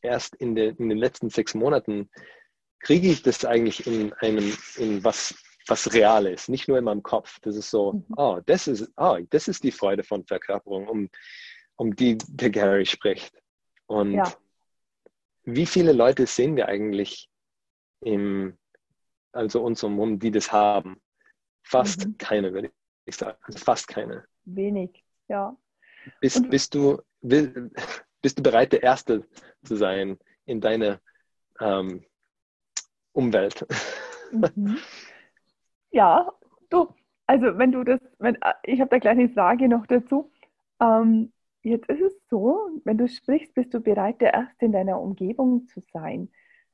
Speaker 3: erst in, de, in den letzten sechs Monaten kriege ich das eigentlich in einem, in was, was real ist, nicht nur in meinem Kopf. Das ist so, oh, das ist, oh, das ist die Freude von Verkörperung, um, um die der Gary spricht. Und ja. wie viele Leute sehen wir eigentlich im, also uns um, die das haben? Fast mhm. keine, würde ich sagen. Also fast keine.
Speaker 2: Wenig, ja.
Speaker 3: Bist, bist du, bist du bereit, der Erste zu sein in deiner ähm, Umwelt?
Speaker 2: Mhm. Ja, du, also wenn du das, wenn, ich habe da gleich eine Frage noch dazu. Ähm, jetzt ist es so, wenn du sprichst, bist du bereit, der Erste in deiner Umgebung zu sein.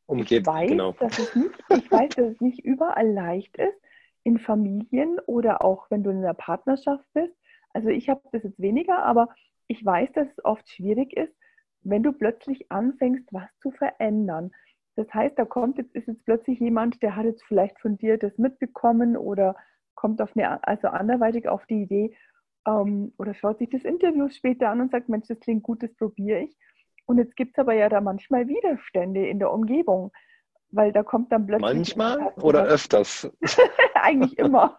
Speaker 3: Umgebung,
Speaker 2: ich weiß,
Speaker 3: genau.
Speaker 2: Dass es nicht, ich weiß, dass es nicht überall leicht ist. in Familien oder auch wenn du in einer Partnerschaft bist? Also ich habe das jetzt weniger, aber ich weiß, dass es oft schwierig ist, wenn du plötzlich anfängst, was zu verändern. Das heißt, da kommt jetzt, ist jetzt plötzlich jemand, der hat jetzt vielleicht von dir das mitbekommen oder kommt auf eine, also anderweitig auf die Idee ähm, oder schaut sich das Interview später an und sagt, Mensch, das klingt gut, das probiere ich. Und jetzt gibt es aber ja da manchmal Widerstände in der Umgebung, weil da kommt dann plötzlich...
Speaker 3: Manchmal oder öfters?
Speaker 2: Eigentlich immer.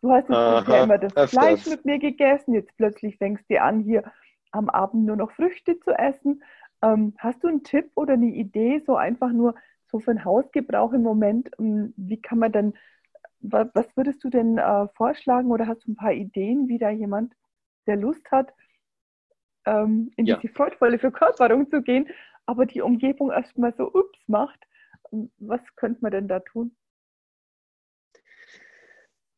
Speaker 2: Du hast jetzt Aha, ja immer das öfters. Fleisch mit mir gegessen, jetzt plötzlich fängst du an, hier am Abend nur noch Früchte zu essen. Ähm, hast du einen Tipp oder eine Idee, so einfach nur so für den Hausgebrauch im Moment? Ähm, wie kann man denn, was, was würdest du denn äh, vorschlagen oder hast du ein paar Ideen, wie da jemand, der Lust hat, ähm, in ja. diese freudvolle Verkörperung zu gehen, aber die Umgebung erstmal so ups macht? Was könnte man denn da tun?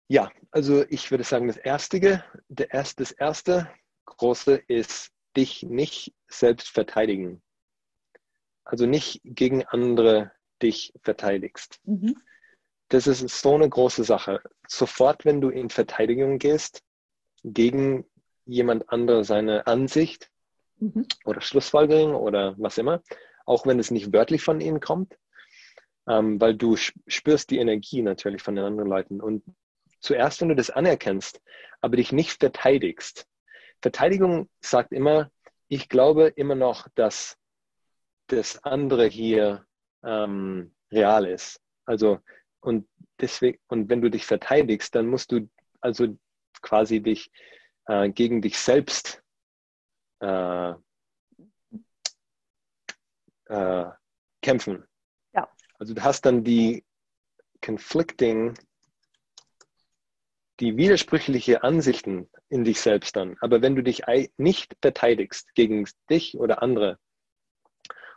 Speaker 3: Ja, also ich würde sagen, das Erste, der erste, das erste große ist, dich nicht selbst verteidigen. Also nicht gegen andere dich verteidigst. Mhm. Das ist so eine große Sache. Sofort, wenn du in Verteidigung gehst, gegen jemand andere seine Ansicht mhm. oder Schlussfolgerung oder was immer, auch wenn es nicht wörtlich von ihnen kommt, ähm, weil du spürst die Energie natürlich von den anderen Leuten. Und zuerst, wenn du das anerkennst, aber dich nicht verteidigst. Verteidigung sagt immer, ich glaube immer noch, dass das andere hier ähm, real ist. Also, und deswegen, und wenn du dich verteidigst, dann musst du also quasi dich äh, gegen dich selbst äh, äh, kämpfen. Ja. Also du hast dann die conflicting die widersprüchliche Ansichten in dich selbst dann. Aber wenn du dich nicht verteidigst gegen dich oder andere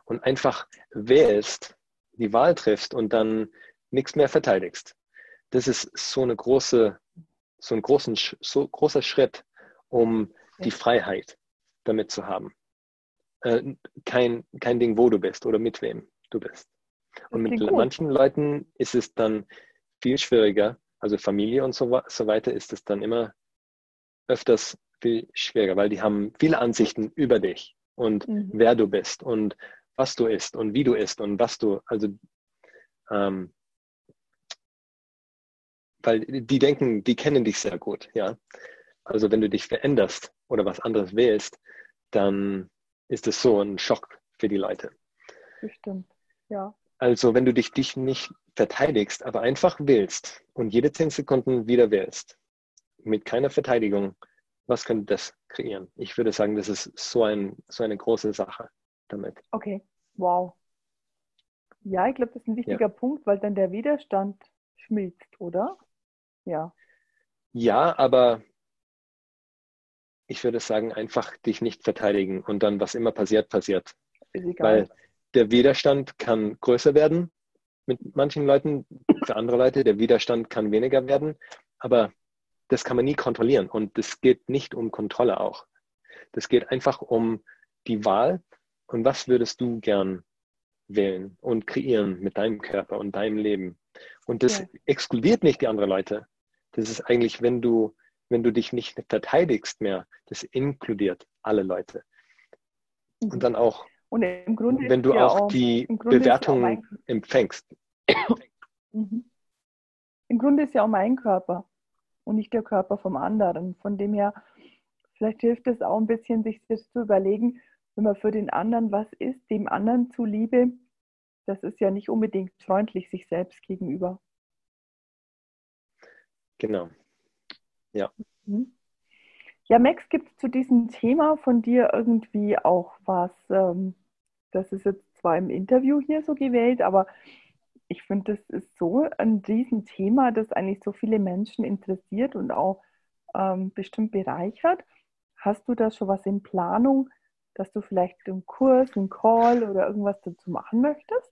Speaker 3: und einfach wählst, die Wahl triffst und dann nichts mehr verteidigst, das ist so eine große, so ein großen, so großer Schritt, um die Freiheit damit zu haben. Äh, kein, kein Ding, wo du bist oder mit wem du bist. Und mit manchen Leuten ist es dann viel schwieriger, also Familie und so, so weiter, ist es dann immer öfters viel schwieriger, weil die haben viele Ansichten über dich und mhm. wer du bist und was du isst und wie du isst und was du, also ähm, weil die denken, die kennen dich sehr gut, ja. Also wenn du dich veränderst oder was anderes wählst, dann ist es so ein Schock für die Leute.
Speaker 2: Bestimmt, ja.
Speaker 3: Also wenn du dich, dich nicht verteidigst, aber einfach willst und jede zehn Sekunden wieder willst, mit keiner Verteidigung, was könnte das kreieren? Ich würde sagen, das ist so, ein, so eine große Sache damit.
Speaker 2: Okay, wow. Ja, ich glaube, das ist ein wichtiger ja. Punkt, weil dann der Widerstand schmilzt, oder? Ja.
Speaker 3: Ja, aber ich würde sagen, einfach dich nicht verteidigen und dann, was immer passiert, passiert. Weil der Widerstand kann größer werden mit manchen Leuten, für andere Leute, der Widerstand kann weniger werden, aber das kann man nie kontrollieren und es geht nicht um Kontrolle auch. Das geht einfach um die Wahl und was würdest du gern wählen und kreieren mit deinem Körper und deinem Leben. Und das ja. exkludiert nicht die anderen Leute. Das ist eigentlich, wenn du, wenn du dich nicht verteidigst mehr, das inkludiert alle Leute. Und mhm. dann auch und wenn du ja auch, die Bewertung ja empfängst.
Speaker 2: Mhm. Im Grunde ist ja auch mein Körper und nicht der Körper vom anderen. Von dem her, vielleicht hilft es auch ein bisschen, sich das zu überlegen, wenn man für den anderen was ist, dem anderen zuliebe, das ist ja nicht unbedingt freundlich sich selbst gegenüber.
Speaker 3: Genau. Ja.
Speaker 2: Mhm. Ja, Max, gibt es zu diesem Thema von dir irgendwie auch was? Ähm, das ist jetzt zwar im Interview hier so gewählt, aber ich finde, das ist so ein Riesenthema, das eigentlich so viele Menschen interessiert und auch ähm, bestimmt bereichert. Hast du da schon was in Planung, dass du vielleicht einen Kurs, einen Call oder irgendwas dazu machen möchtest?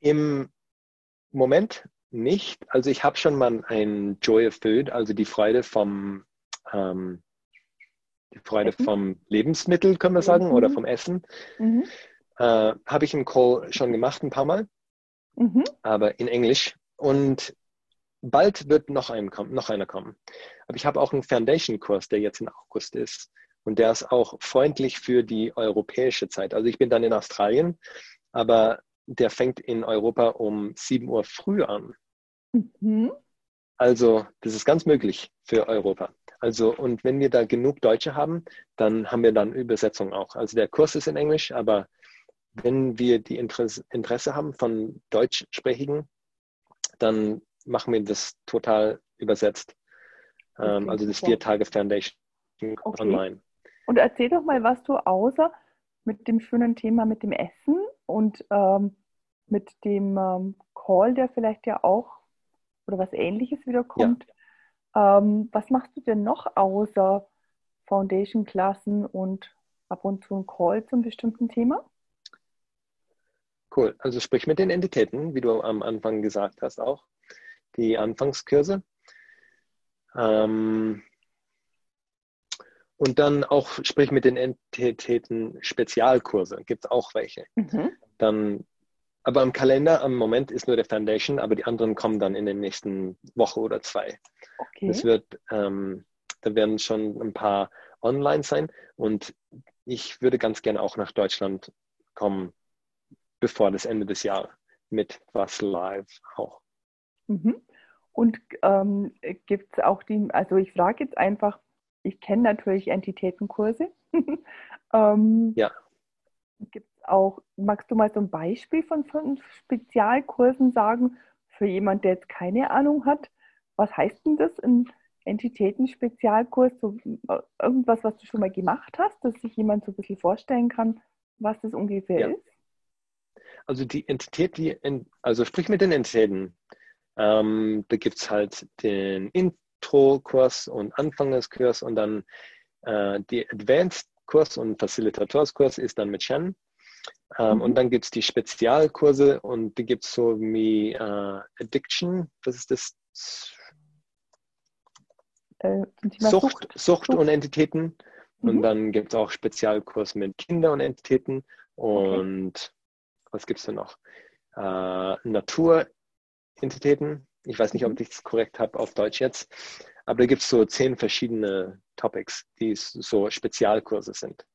Speaker 3: Im Moment nicht. Also ich habe schon mal ein Joy of Food, also die Freude vom ähm, die Freude Essen? vom Lebensmittel, können wir sagen, mhm. oder vom Essen. Mhm. Äh, habe ich im Call schon gemacht ein paar Mal, mhm. aber in Englisch. Und bald wird noch, ein, noch einer kommen. Aber ich habe auch einen Foundation-Kurs, der jetzt in August ist. Und der ist auch freundlich für die europäische Zeit. Also ich bin dann in Australien, aber der fängt in Europa um 7 Uhr früh an. Mhm. Also das ist ganz möglich für Europa. Also und wenn wir da genug Deutsche haben, dann haben wir dann Übersetzung auch. Also der Kurs ist in Englisch, aber wenn wir die Interesse, Interesse haben von Deutschsprachigen, dann machen wir das total übersetzt. Ähm, okay, also das vier Tage Foundation okay. online.
Speaker 2: Und erzähl doch mal, was du außer mit dem schönen Thema mit dem Essen und ähm, mit dem ähm, Call, der vielleicht ja auch oder was ähnliches wieder kommt. Ja. Ähm, was machst du denn noch außer Foundation-Klassen und ab und zu ein Call zum bestimmten Thema?
Speaker 3: Cool. Also sprich mit den Entitäten, wie du am Anfang gesagt hast, auch die Anfangskurse. Ähm, und dann auch sprich mit den Entitäten Spezialkurse. Gibt es auch welche. Mhm. Dann, aber im Kalender am Moment ist nur der Foundation, aber die anderen kommen dann in den nächsten Woche oder zwei. Okay. Das wird, ähm, da werden schon ein paar online sein und ich würde ganz gerne auch nach Deutschland kommen bevor das Ende des Jahres mit was live auch.
Speaker 2: Mhm. Und ähm, gibt es auch die, also ich frage jetzt einfach, ich kenne natürlich Entitätenkurse. ähm, ja. Gibt auch, magst du mal so ein Beispiel von fünf Spezialkursen sagen für jemand, der jetzt keine Ahnung hat? Was heißt denn das, ein Entitäten-Spezialkurs? So, äh, irgendwas, was du schon mal gemacht hast, dass sich jemand so ein bisschen vorstellen kann, was das ungefähr ja. ist?
Speaker 3: Also die Entität, die, also sprich mit den Entitäten. Ähm, da gibt es halt den Intro-Kurs und Anfängerskurs und dann äh, die Advanced-Kurs und Facilitators-Kurs ist dann mit Shen. Ähm, mhm. Und dann gibt es die Spezialkurse und die gibt es so wie äh, Addiction, was ist das? Äh, Sucht, Sucht, Sucht, und Entitäten. Mhm. Und dann gibt es auch Spezialkurs mit Kinder und Entitäten. Und okay was gibt es denn noch? Äh, Naturentitäten. Ich weiß nicht, ob mhm. ich das korrekt habe auf Deutsch jetzt, aber da gibt es so zehn verschiedene Topics, die so Spezialkurse sind.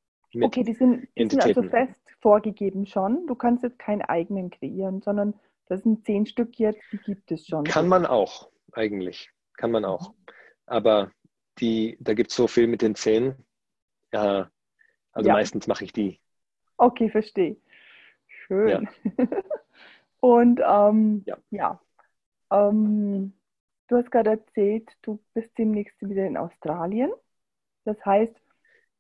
Speaker 2: Okay, die sind, die sind also fest vorgegeben schon. Du kannst jetzt keinen eigenen kreieren, sondern das sind zehn Stück jetzt, die gibt es schon.
Speaker 3: Kann man auch, eigentlich. Kann man auch. Aber die, da gibt es so viel mit den zehn. Ja, also ja. meistens mache ich die.
Speaker 2: Okay, verstehe. Schön. Ja. Und ähm, ja, ja. Ähm, du hast gerade erzählt, du bist demnächst wieder in Australien. Das heißt,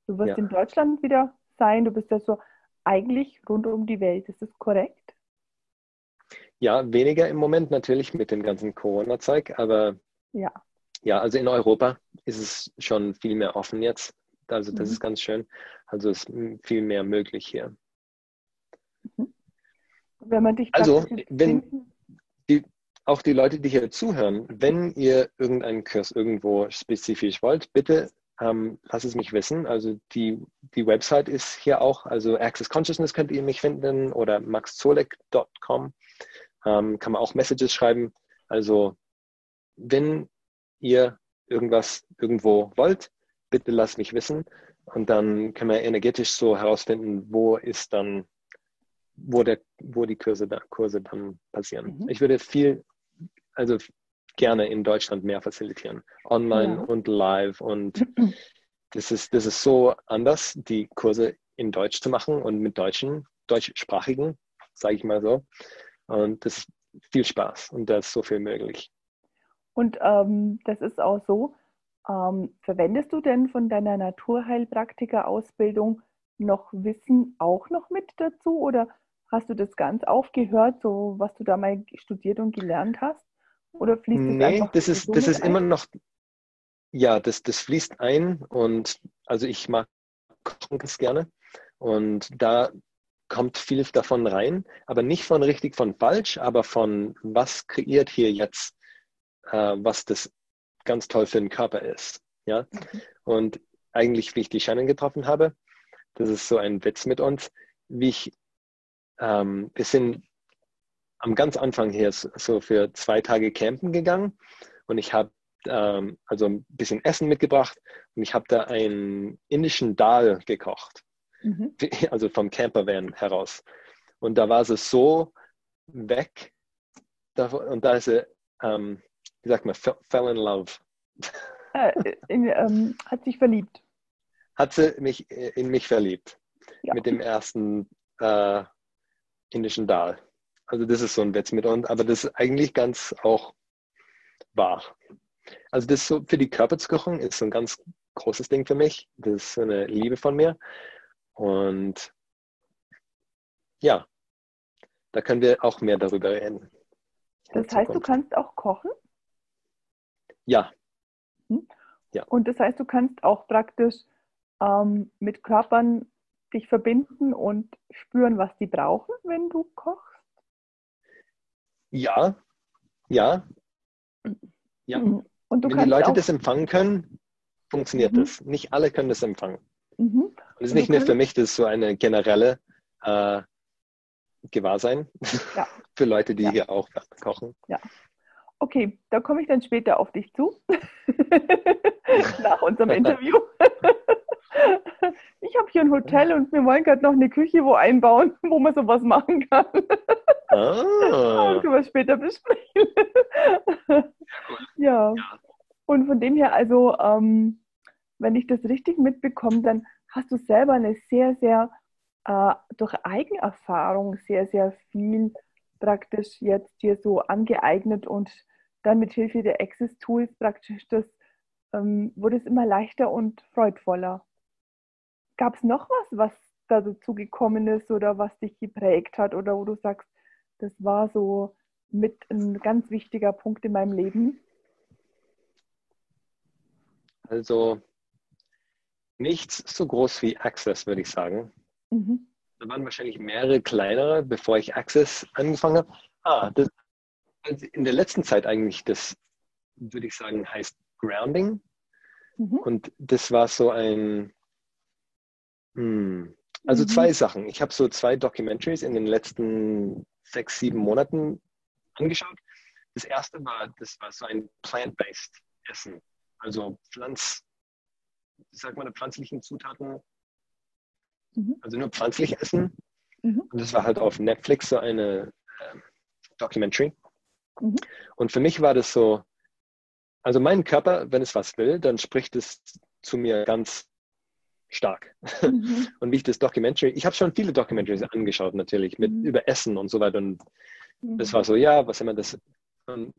Speaker 2: du wirst ja. in Deutschland wieder sein. Du bist ja so eigentlich rund um die Welt. Ist das korrekt?
Speaker 3: Ja, weniger im Moment natürlich mit dem ganzen Corona-Zeug, aber ja. ja, also in Europa ist es schon viel mehr offen jetzt. Also das mhm. ist ganz schön. Also ist viel mehr möglich hier.
Speaker 2: Mhm. Wenn man dich
Speaker 3: also, wenn die, auch die Leute, die hier zuhören, wenn ihr irgendeinen Kurs irgendwo spezifisch wollt, bitte ähm, lasst es mich wissen. Also die, die Website ist hier auch, also Access Consciousness könnt ihr mich finden oder maxzolek.com ähm, kann man auch Messages schreiben. Also wenn ihr irgendwas irgendwo wollt, bitte lasst mich wissen und dann können wir energetisch so herausfinden, wo ist dann wo, der, wo die Kurse, da, Kurse dann passieren. Mhm. Ich würde viel, also gerne in Deutschland mehr facilitieren. Online ja. und live. Und das ist, das ist so anders, die Kurse in Deutsch zu machen und mit Deutschen, deutschsprachigen, sage ich mal so. Und das ist viel Spaß und da ist so viel möglich.
Speaker 2: Und ähm, das ist auch so, ähm, verwendest du denn von deiner Naturheilpraktiker-Ausbildung noch Wissen auch noch mit dazu oder Hast du das ganz aufgehört, so was du da mal studiert und gelernt hast? Oder fließt
Speaker 3: das nee, einfach das ist, das ist ein? immer noch, ja, das, das fließt ein und also ich mag kochen ganz gerne und da kommt viel davon rein, aber nicht von richtig von falsch, aber von was kreiert hier jetzt, äh, was das ganz toll für den Körper ist. Ja? Mhm. Und eigentlich, wie ich die Shannon getroffen habe, das ist so ein Witz mit uns, wie ich ähm, wir sind am ganz Anfang hier so für zwei Tage campen gegangen und ich habe ähm, also ein bisschen Essen mitgebracht und ich habe da einen indischen Dal gekocht, mhm. also vom Campervan heraus. Und da war sie so weg und da ist sie, ähm, wie sagt man, fell in love.
Speaker 2: Äh, in, ähm, hat sich verliebt.
Speaker 3: Hat sie mich äh, in mich verliebt. Ja. Mit dem ersten äh, indischen Dal. Also das ist so ein Witz mit uns, aber das ist eigentlich ganz auch wahr. Also das so für die Körper zu kochen ist so ein ganz großes Ding für mich. Das ist so eine Liebe von mir. Und ja, da können wir auch mehr darüber reden.
Speaker 2: Das heißt, du kannst auch kochen?
Speaker 3: Ja.
Speaker 2: Hm? ja. Und das heißt, du kannst auch praktisch ähm, mit Körpern dich verbinden und spüren, was die brauchen, wenn du kochst?
Speaker 3: Ja, ja. Ja. Mhm. Und Wenn die Leute das empfangen können, funktioniert mhm. das. Nicht alle können das empfangen. Mhm. Und es ist nicht nur für mich, das ist so eine generelle äh, Gewahrsein ja. für Leute, die ja. hier auch kochen.
Speaker 2: Ja. Okay, da komme ich dann später auf dich zu, nach unserem Interview. Ich habe hier ein Hotel und wir wollen gerade noch eine Küche wo einbauen, wo man sowas machen kann. Ah. Das können wir später besprechen. ja. ja. Und von dem her, also, ähm, wenn ich das richtig mitbekomme, dann hast du selber eine sehr, sehr, äh, durch Eigenerfahrung sehr, sehr viel praktisch jetzt dir so angeeignet und dann mit Hilfe der Access Tools praktisch das ähm, wurde es immer leichter und freudvoller. Gab es noch was, was da dazu gekommen ist oder was dich geprägt hat oder wo du sagst, das war so mit ein ganz wichtiger Punkt in meinem Leben?
Speaker 3: Also nichts so groß wie Access, würde ich sagen. Mhm. Da waren wahrscheinlich mehrere kleinere, bevor ich Access angefangen habe. Ah, das, in der letzten Zeit eigentlich, das würde ich sagen, heißt Grounding. Mhm. Und das war so ein, also mhm. zwei Sachen. Ich habe so zwei Documentaries in den letzten sechs, sieben Monaten angeschaut. Das erste war, das war so ein plant-based Essen. Also Pflanz, sag mal, pflanzlichen Zutaten. Mhm. Also nur pflanzlich essen. Mhm. Und das war halt auf Netflix so eine äh, Documentary. Mhm. Und für mich war das so, also mein Körper, wenn es was will, dann spricht es zu mir ganz stark. Mhm. Und wie ich das Documentary, ich habe schon viele Documentaries angeschaut natürlich, mit mhm. über Essen und so weiter. Und mhm. das war so, ja, was immer das. Und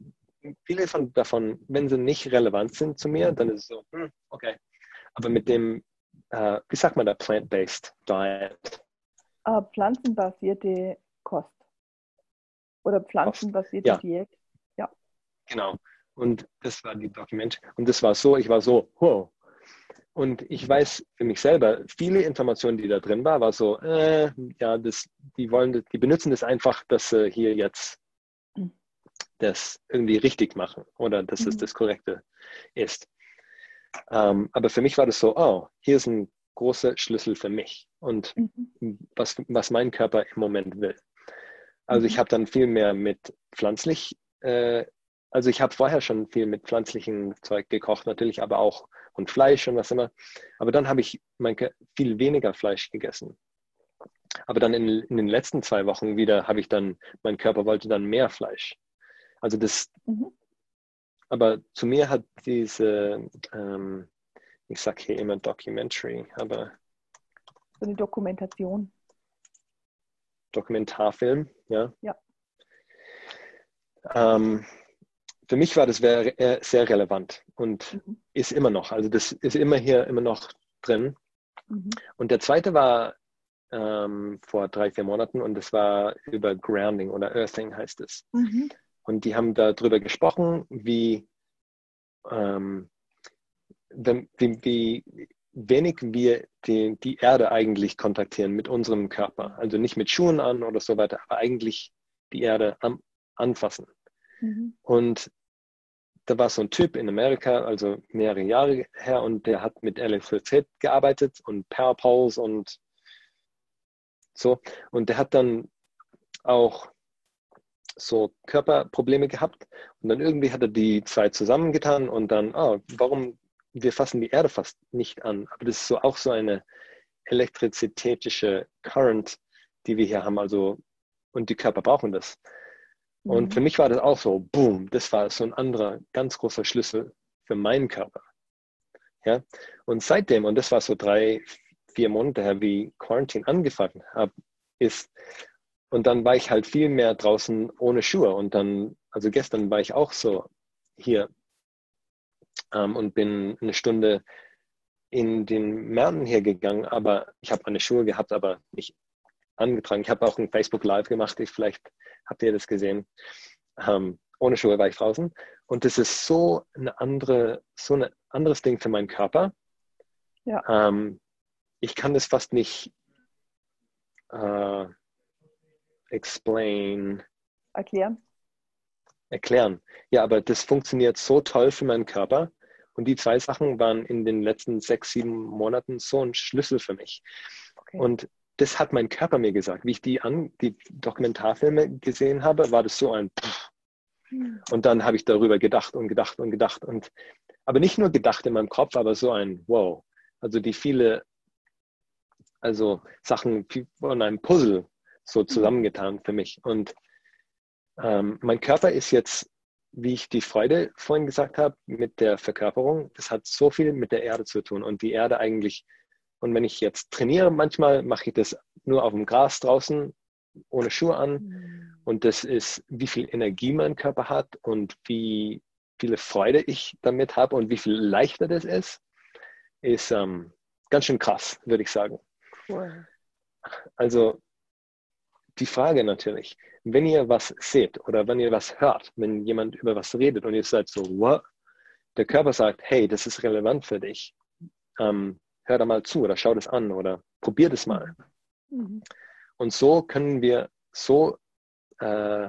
Speaker 3: viele von davon, wenn sie nicht relevant sind zu mir, dann ist es so, hm, okay. Aber mit dem, äh, wie sagt man da, plant-based Diet?
Speaker 2: Uh, pflanzenbasierte Kost. Oder pflanzenbasierte Kost. Diät. Ja.
Speaker 3: Genau. Und das war die Dokument. Und das war so, ich war so, wow. Und ich weiß für mich selber, viele Informationen, die da drin war, war so, äh, ja, das, die wollen, die benutzen das einfach, dass sie hier jetzt das irgendwie richtig machen oder dass es mhm. das Korrekte ist. Ähm, aber für mich war das so, oh, hier ist ein großer Schlüssel für mich und mhm. was, was mein Körper im Moment will. Also ich mhm. habe dann viel mehr mit pflanzlich, äh, also ich habe vorher schon viel mit pflanzlichen Zeug gekocht, natürlich, aber auch und Fleisch und was immer. Aber dann habe ich mein, viel weniger Fleisch gegessen. Aber dann in, in, den letzten zwei Wochen wieder habe ich dann, mein Körper wollte dann mehr Fleisch. Also das, mhm. aber zu mir hat diese, ähm, ich sage hier immer Documentary, aber.
Speaker 2: So eine Dokumentation.
Speaker 3: Dokumentarfilm, ja.
Speaker 2: Ja.
Speaker 3: Ähm, für mich war das sehr, sehr relevant und mhm. ist immer noch. Also das ist immer hier immer noch drin. Mhm. Und der zweite war ähm, vor drei, vier Monaten und das war über Grounding oder Earthing heißt es. Mhm. Und die haben darüber gesprochen, wie, ähm, wie, wie wenig wir die, die Erde eigentlich kontaktieren mit unserem Körper. Also nicht mit Schuhen an oder so weiter, aber eigentlich die Erde am, anfassen. Mhm. Und da war so ein Typ in Amerika, also mehrere Jahre her, und der hat mit Elektrizität gearbeitet und Power Poles und so. Und der hat dann auch so Körperprobleme gehabt und dann irgendwie hat er die zwei zusammengetan und dann, oh, warum, wir fassen die Erde fast nicht an. Aber das ist so auch so eine elektrizitätische Current, die wir hier haben, also und die Körper brauchen das. Mhm. Und für mich war das auch so, boom, das war so ein anderer, ganz großer Schlüssel für meinen Körper. Ja, und seitdem, und das war so drei, vier Monate her, wie Quarantine angefangen hat, ist, und dann war ich halt viel mehr draußen ohne Schuhe. Und dann, also gestern war ich auch so hier ähm, und bin eine Stunde in den Märkten hier gegangen, aber ich habe meine Schuhe gehabt, aber nicht angetragen. Ich habe auch ein Facebook Live gemacht, ich, vielleicht habt ihr das gesehen. Ähm, ohne Schuhe war ich draußen. Und das ist so eine andere, so ein anderes Ding für meinen Körper. Ja. Ähm, ich kann das fast nicht äh, explain.
Speaker 2: Erklären.
Speaker 3: Erklären. Ja, aber das funktioniert so toll für meinen Körper. Und die zwei Sachen waren in den letzten sechs, sieben Monaten so ein Schlüssel für mich. Okay. Und das hat mein Körper mir gesagt. Wie ich die, an, die Dokumentarfilme gesehen habe, war das so ein Pff. Hm. Und dann habe ich darüber gedacht und gedacht und gedacht. Und, aber nicht nur gedacht in meinem Kopf, aber so ein Wow. Also die viele also Sachen von einem Puzzle so hm. zusammengetan für mich. Und ähm, mein Körper ist jetzt, wie ich die Freude vorhin gesagt habe, mit der Verkörperung, das hat so viel mit der Erde zu tun. Und die Erde eigentlich und wenn ich jetzt trainiere, manchmal mache ich das nur auf dem Gras draußen, ohne Schuhe an. Mhm. Und das ist, wie viel Energie mein Körper hat und wie viele Freude ich damit habe und wie viel leichter das ist, ist ähm, ganz schön krass, würde ich sagen. Also die Frage natürlich, wenn ihr was seht oder wenn ihr was hört, wenn jemand über was redet und ihr seid so, what? Der Körper sagt, hey, das ist relevant für dich. Ähm, hör da mal zu oder schau das an oder probier das mal. Mhm. Und so können wir so äh,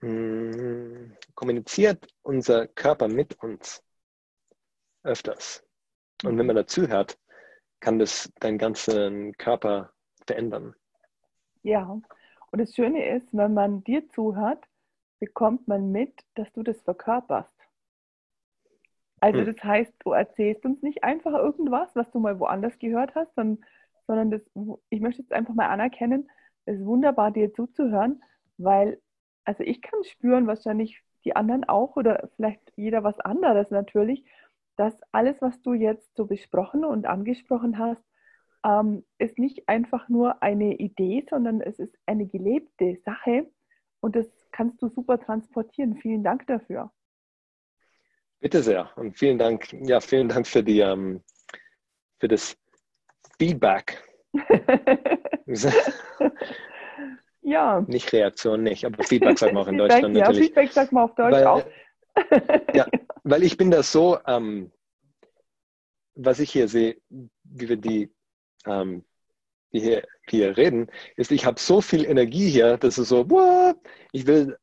Speaker 3: mh, mm, kommuniziert unser Körper mit uns öfters. Und wenn man dazu hört, kann das deinen ganzen Körper verändern.
Speaker 2: Ja, und das Schöne ist, wenn man dir zuhört, bekommt man mit, dass du das verkörperst. Also hm. das heißt, du erzählst uns nicht einfach irgendwas, was du mal woanders gehört hast, sondern, sondern das, ich möchte jetzt einfach mal anerkennen, es ist wunderbar, dir zuzuhören, weil, also ich kann spüren, wahrscheinlich die anderen auch oder vielleicht jeder was anderes natürlich, dass alles, was du jetzt so besprochen und angesprochen hast, ähm, ist nicht einfach nur eine Idee, sondern es ist eine gelebte Sache und das kannst du super transportieren. Vielen Dank dafür.
Speaker 3: Bitte sehr und vielen Dank. Ja, vielen Dank für die ähm, für das Feedback. ja. Nicht Reaktion, nicht, aber Feedback sagt man auch in Feedback, Deutschland
Speaker 2: ja, natürlich. Feedback sagt man auf Deutsch weil, auch.
Speaker 3: ja, weil ich bin da so, ähm, was ich hier sehe, wie wir die, ähm, die hier, hier reden, ist, ich habe so viel Energie hier, dass es so, what? ich will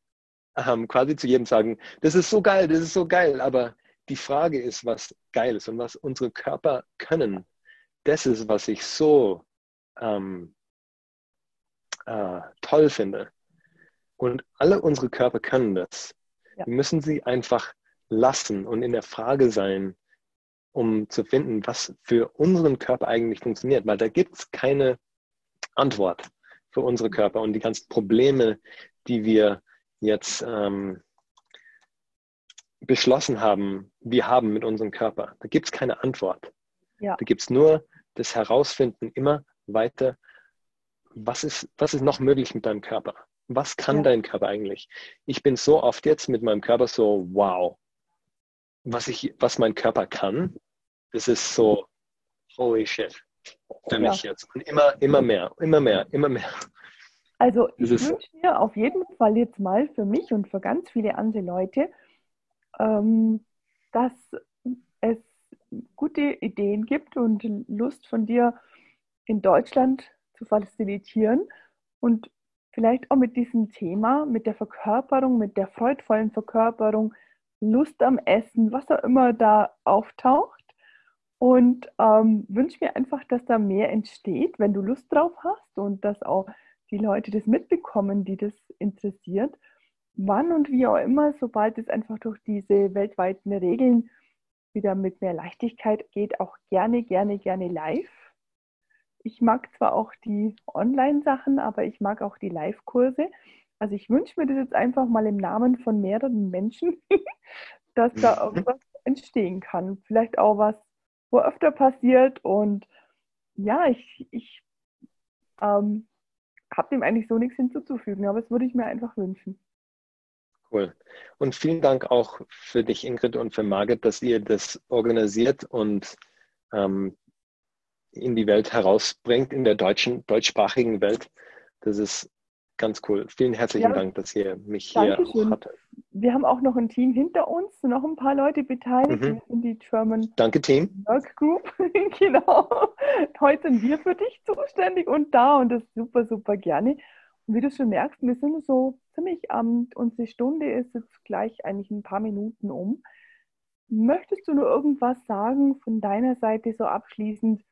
Speaker 3: ähm, quasi zu jedem sagen, das ist so geil, das ist so geil. Aber die Frage ist, was geil ist und was unsere Körper können. Das ist, was ich so ähm, äh, toll finde. Und alle unsere Körper können das. Ja. Wir müssen sie einfach lassen und in der Frage sein, um zu finden, was für unseren Körper eigentlich funktioniert. Weil da gibt es keine Antwort für unsere Körper und die ganzen Probleme, die wir jetzt ähm, beschlossen haben, wir haben mit unserem Körper. Da gibt es keine Antwort. Ja. Da gibt es nur das Herausfinden immer weiter, was ist, was ist noch möglich mit deinem Körper? Was kann ja. dein Körper eigentlich? Ich bin so oft jetzt mit meinem Körper so, wow, was, ich, was mein Körper kann, das ist so, holy shit, für ja. mich jetzt. Und immer, immer mehr, immer mehr, immer mehr.
Speaker 2: Also ich wünsche mir auf jeden Fall jetzt mal für mich und für ganz viele andere Leute, ähm, dass es gute Ideen gibt und Lust von dir in Deutschland zu facilitieren und vielleicht auch mit diesem Thema, mit der Verkörperung, mit der freudvollen Verkörperung, Lust am Essen, was auch immer da auftaucht. Und ähm, wünsche mir einfach, dass da mehr entsteht, wenn du Lust drauf hast und dass auch die Leute das mitbekommen, die das interessiert. Wann und wie auch immer, sobald es einfach durch diese weltweiten Regeln wieder mit mehr Leichtigkeit geht, auch gerne, gerne, gerne live. Ich mag zwar auch die Online-Sachen, aber ich mag auch die Live-Kurse. Also ich wünsche mir das jetzt einfach mal im Namen von mehreren Menschen, dass da irgendwas entstehen kann. Vielleicht auch was, wo öfter passiert. Und ja, ich, ich ähm, habe dem eigentlich so nichts hinzuzufügen, aber das würde ich mir einfach wünschen.
Speaker 3: Cool. Und vielen Dank auch für dich, Ingrid, und für Margit, dass ihr das organisiert und ähm, in die Welt herausbringt, in der deutschen, deutschsprachigen Welt. Das ist ganz cool. Vielen herzlichen ja. Dank, dass ihr mich hier hattet.
Speaker 2: Wir haben auch noch ein Team hinter uns, noch ein paar Leute beteiligt. Mhm. Wir sind die German
Speaker 3: Danke, Team.
Speaker 2: Work Group. genau. Heute sind wir für dich zuständig und da und das super, super gerne. Und wie du schon merkst, wir sind so ziemlich am, unsere Stunde ist jetzt gleich eigentlich ein paar Minuten um. Möchtest du nur irgendwas sagen von deiner Seite so abschließend,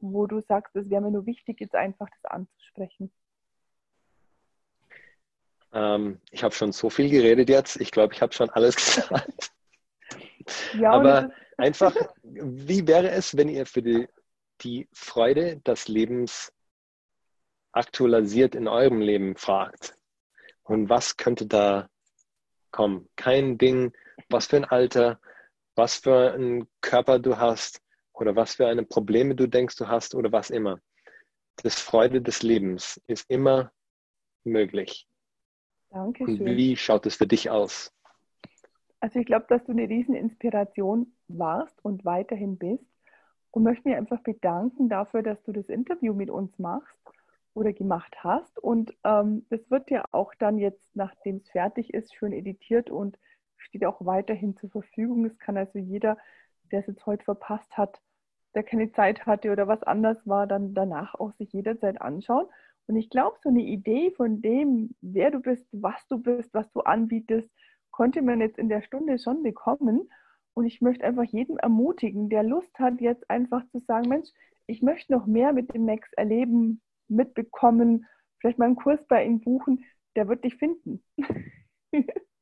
Speaker 2: wo du sagst, es wäre mir nur wichtig, jetzt einfach das anzusprechen?
Speaker 3: Ähm, ich habe schon so viel geredet jetzt. Ich glaube, ich habe schon alles gesagt. Ja, Aber einfach, wie wäre es, wenn ihr für die, die Freude des Lebens aktualisiert in eurem Leben fragt? Und was könnte da kommen? Kein Ding, was für ein Alter, was für einen Körper du hast oder was für eine Probleme du denkst, du hast oder was immer. Das Freude des Lebens ist immer möglich.
Speaker 2: Dankeschön.
Speaker 3: Wie schaut es für dich aus?
Speaker 2: Also ich glaube, dass du eine riesen Inspiration warst und weiterhin bist und möchte mich einfach bedanken dafür, dass du das Interview mit uns machst oder gemacht hast. Und ähm, das wird ja auch dann jetzt, nachdem es fertig ist, schön editiert und steht auch weiterhin zur Verfügung. Es kann also jeder, der es jetzt heute verpasst hat, der keine Zeit hatte oder was anders war, dann danach auch sich jederzeit anschauen. Und ich glaube, so eine Idee von dem, wer du bist, was du bist, was du anbietest, konnte man jetzt in der Stunde schon bekommen. Und ich möchte einfach jeden ermutigen, der Lust hat, jetzt einfach zu sagen, Mensch, ich möchte noch mehr mit dem Max erleben, mitbekommen, vielleicht mal einen Kurs bei ihm buchen, der wird dich finden.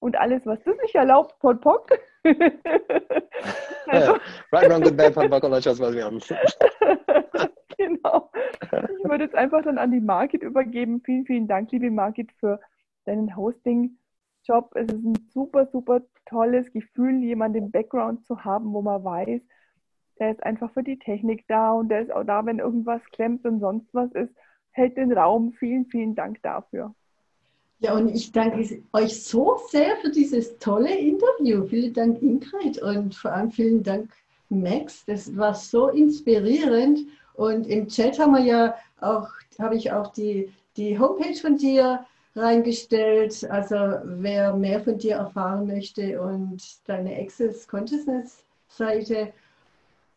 Speaker 2: Und alles, was du sich erlaubst, Pod Pock.
Speaker 3: also, right, wrong, good, bad, Pod Pock, was wir haben.
Speaker 2: genau. Ich würde jetzt einfach dann an die Margit übergeben. Vielen, vielen Dank, liebe Margit, für deinen Hosting-Job. Es ist ein super, super tolles Gefühl, jemanden im Background zu haben, wo man weiß, der ist einfach für die Technik da und der ist auch da, wenn irgendwas klemmt und sonst was ist, hält den Raum. Vielen, vielen Dank dafür.
Speaker 1: Ja, und ich danke euch so sehr für dieses tolle Interview. Vielen Dank, Ingrid, und vor allem vielen Dank, Max. Das war so inspirierend und im Chat haben wir ja auch, habe ich auch die, die Homepage von dir reingestellt. Also wer mehr von dir erfahren möchte und deine Access Consciousness Seite.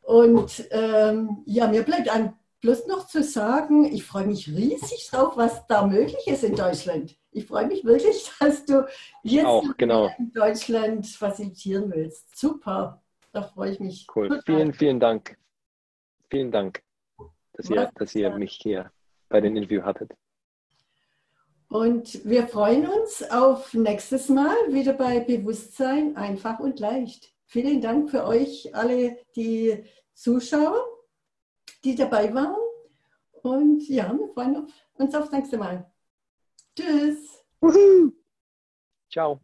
Speaker 1: Und ähm, ja, mir bleibt ein bloß noch zu sagen, ich freue mich riesig drauf, was da möglich ist in Deutschland. Ich freue mich wirklich, dass du jetzt
Speaker 3: auch, genau.
Speaker 1: in Deutschland facilitieren willst. Super, da freue ich mich.
Speaker 3: Cool, total. vielen, vielen Dank. Vielen Dank dass ihr, dass ihr mich hier bei dem Interview hattet.
Speaker 1: Und wir freuen uns auf nächstes Mal wieder bei Bewusstsein einfach und leicht. Vielen Dank für euch alle, die Zuschauer, die dabei waren. Und ja, wir freuen uns aufs nächste Mal. Tschüss.
Speaker 3: Ciao.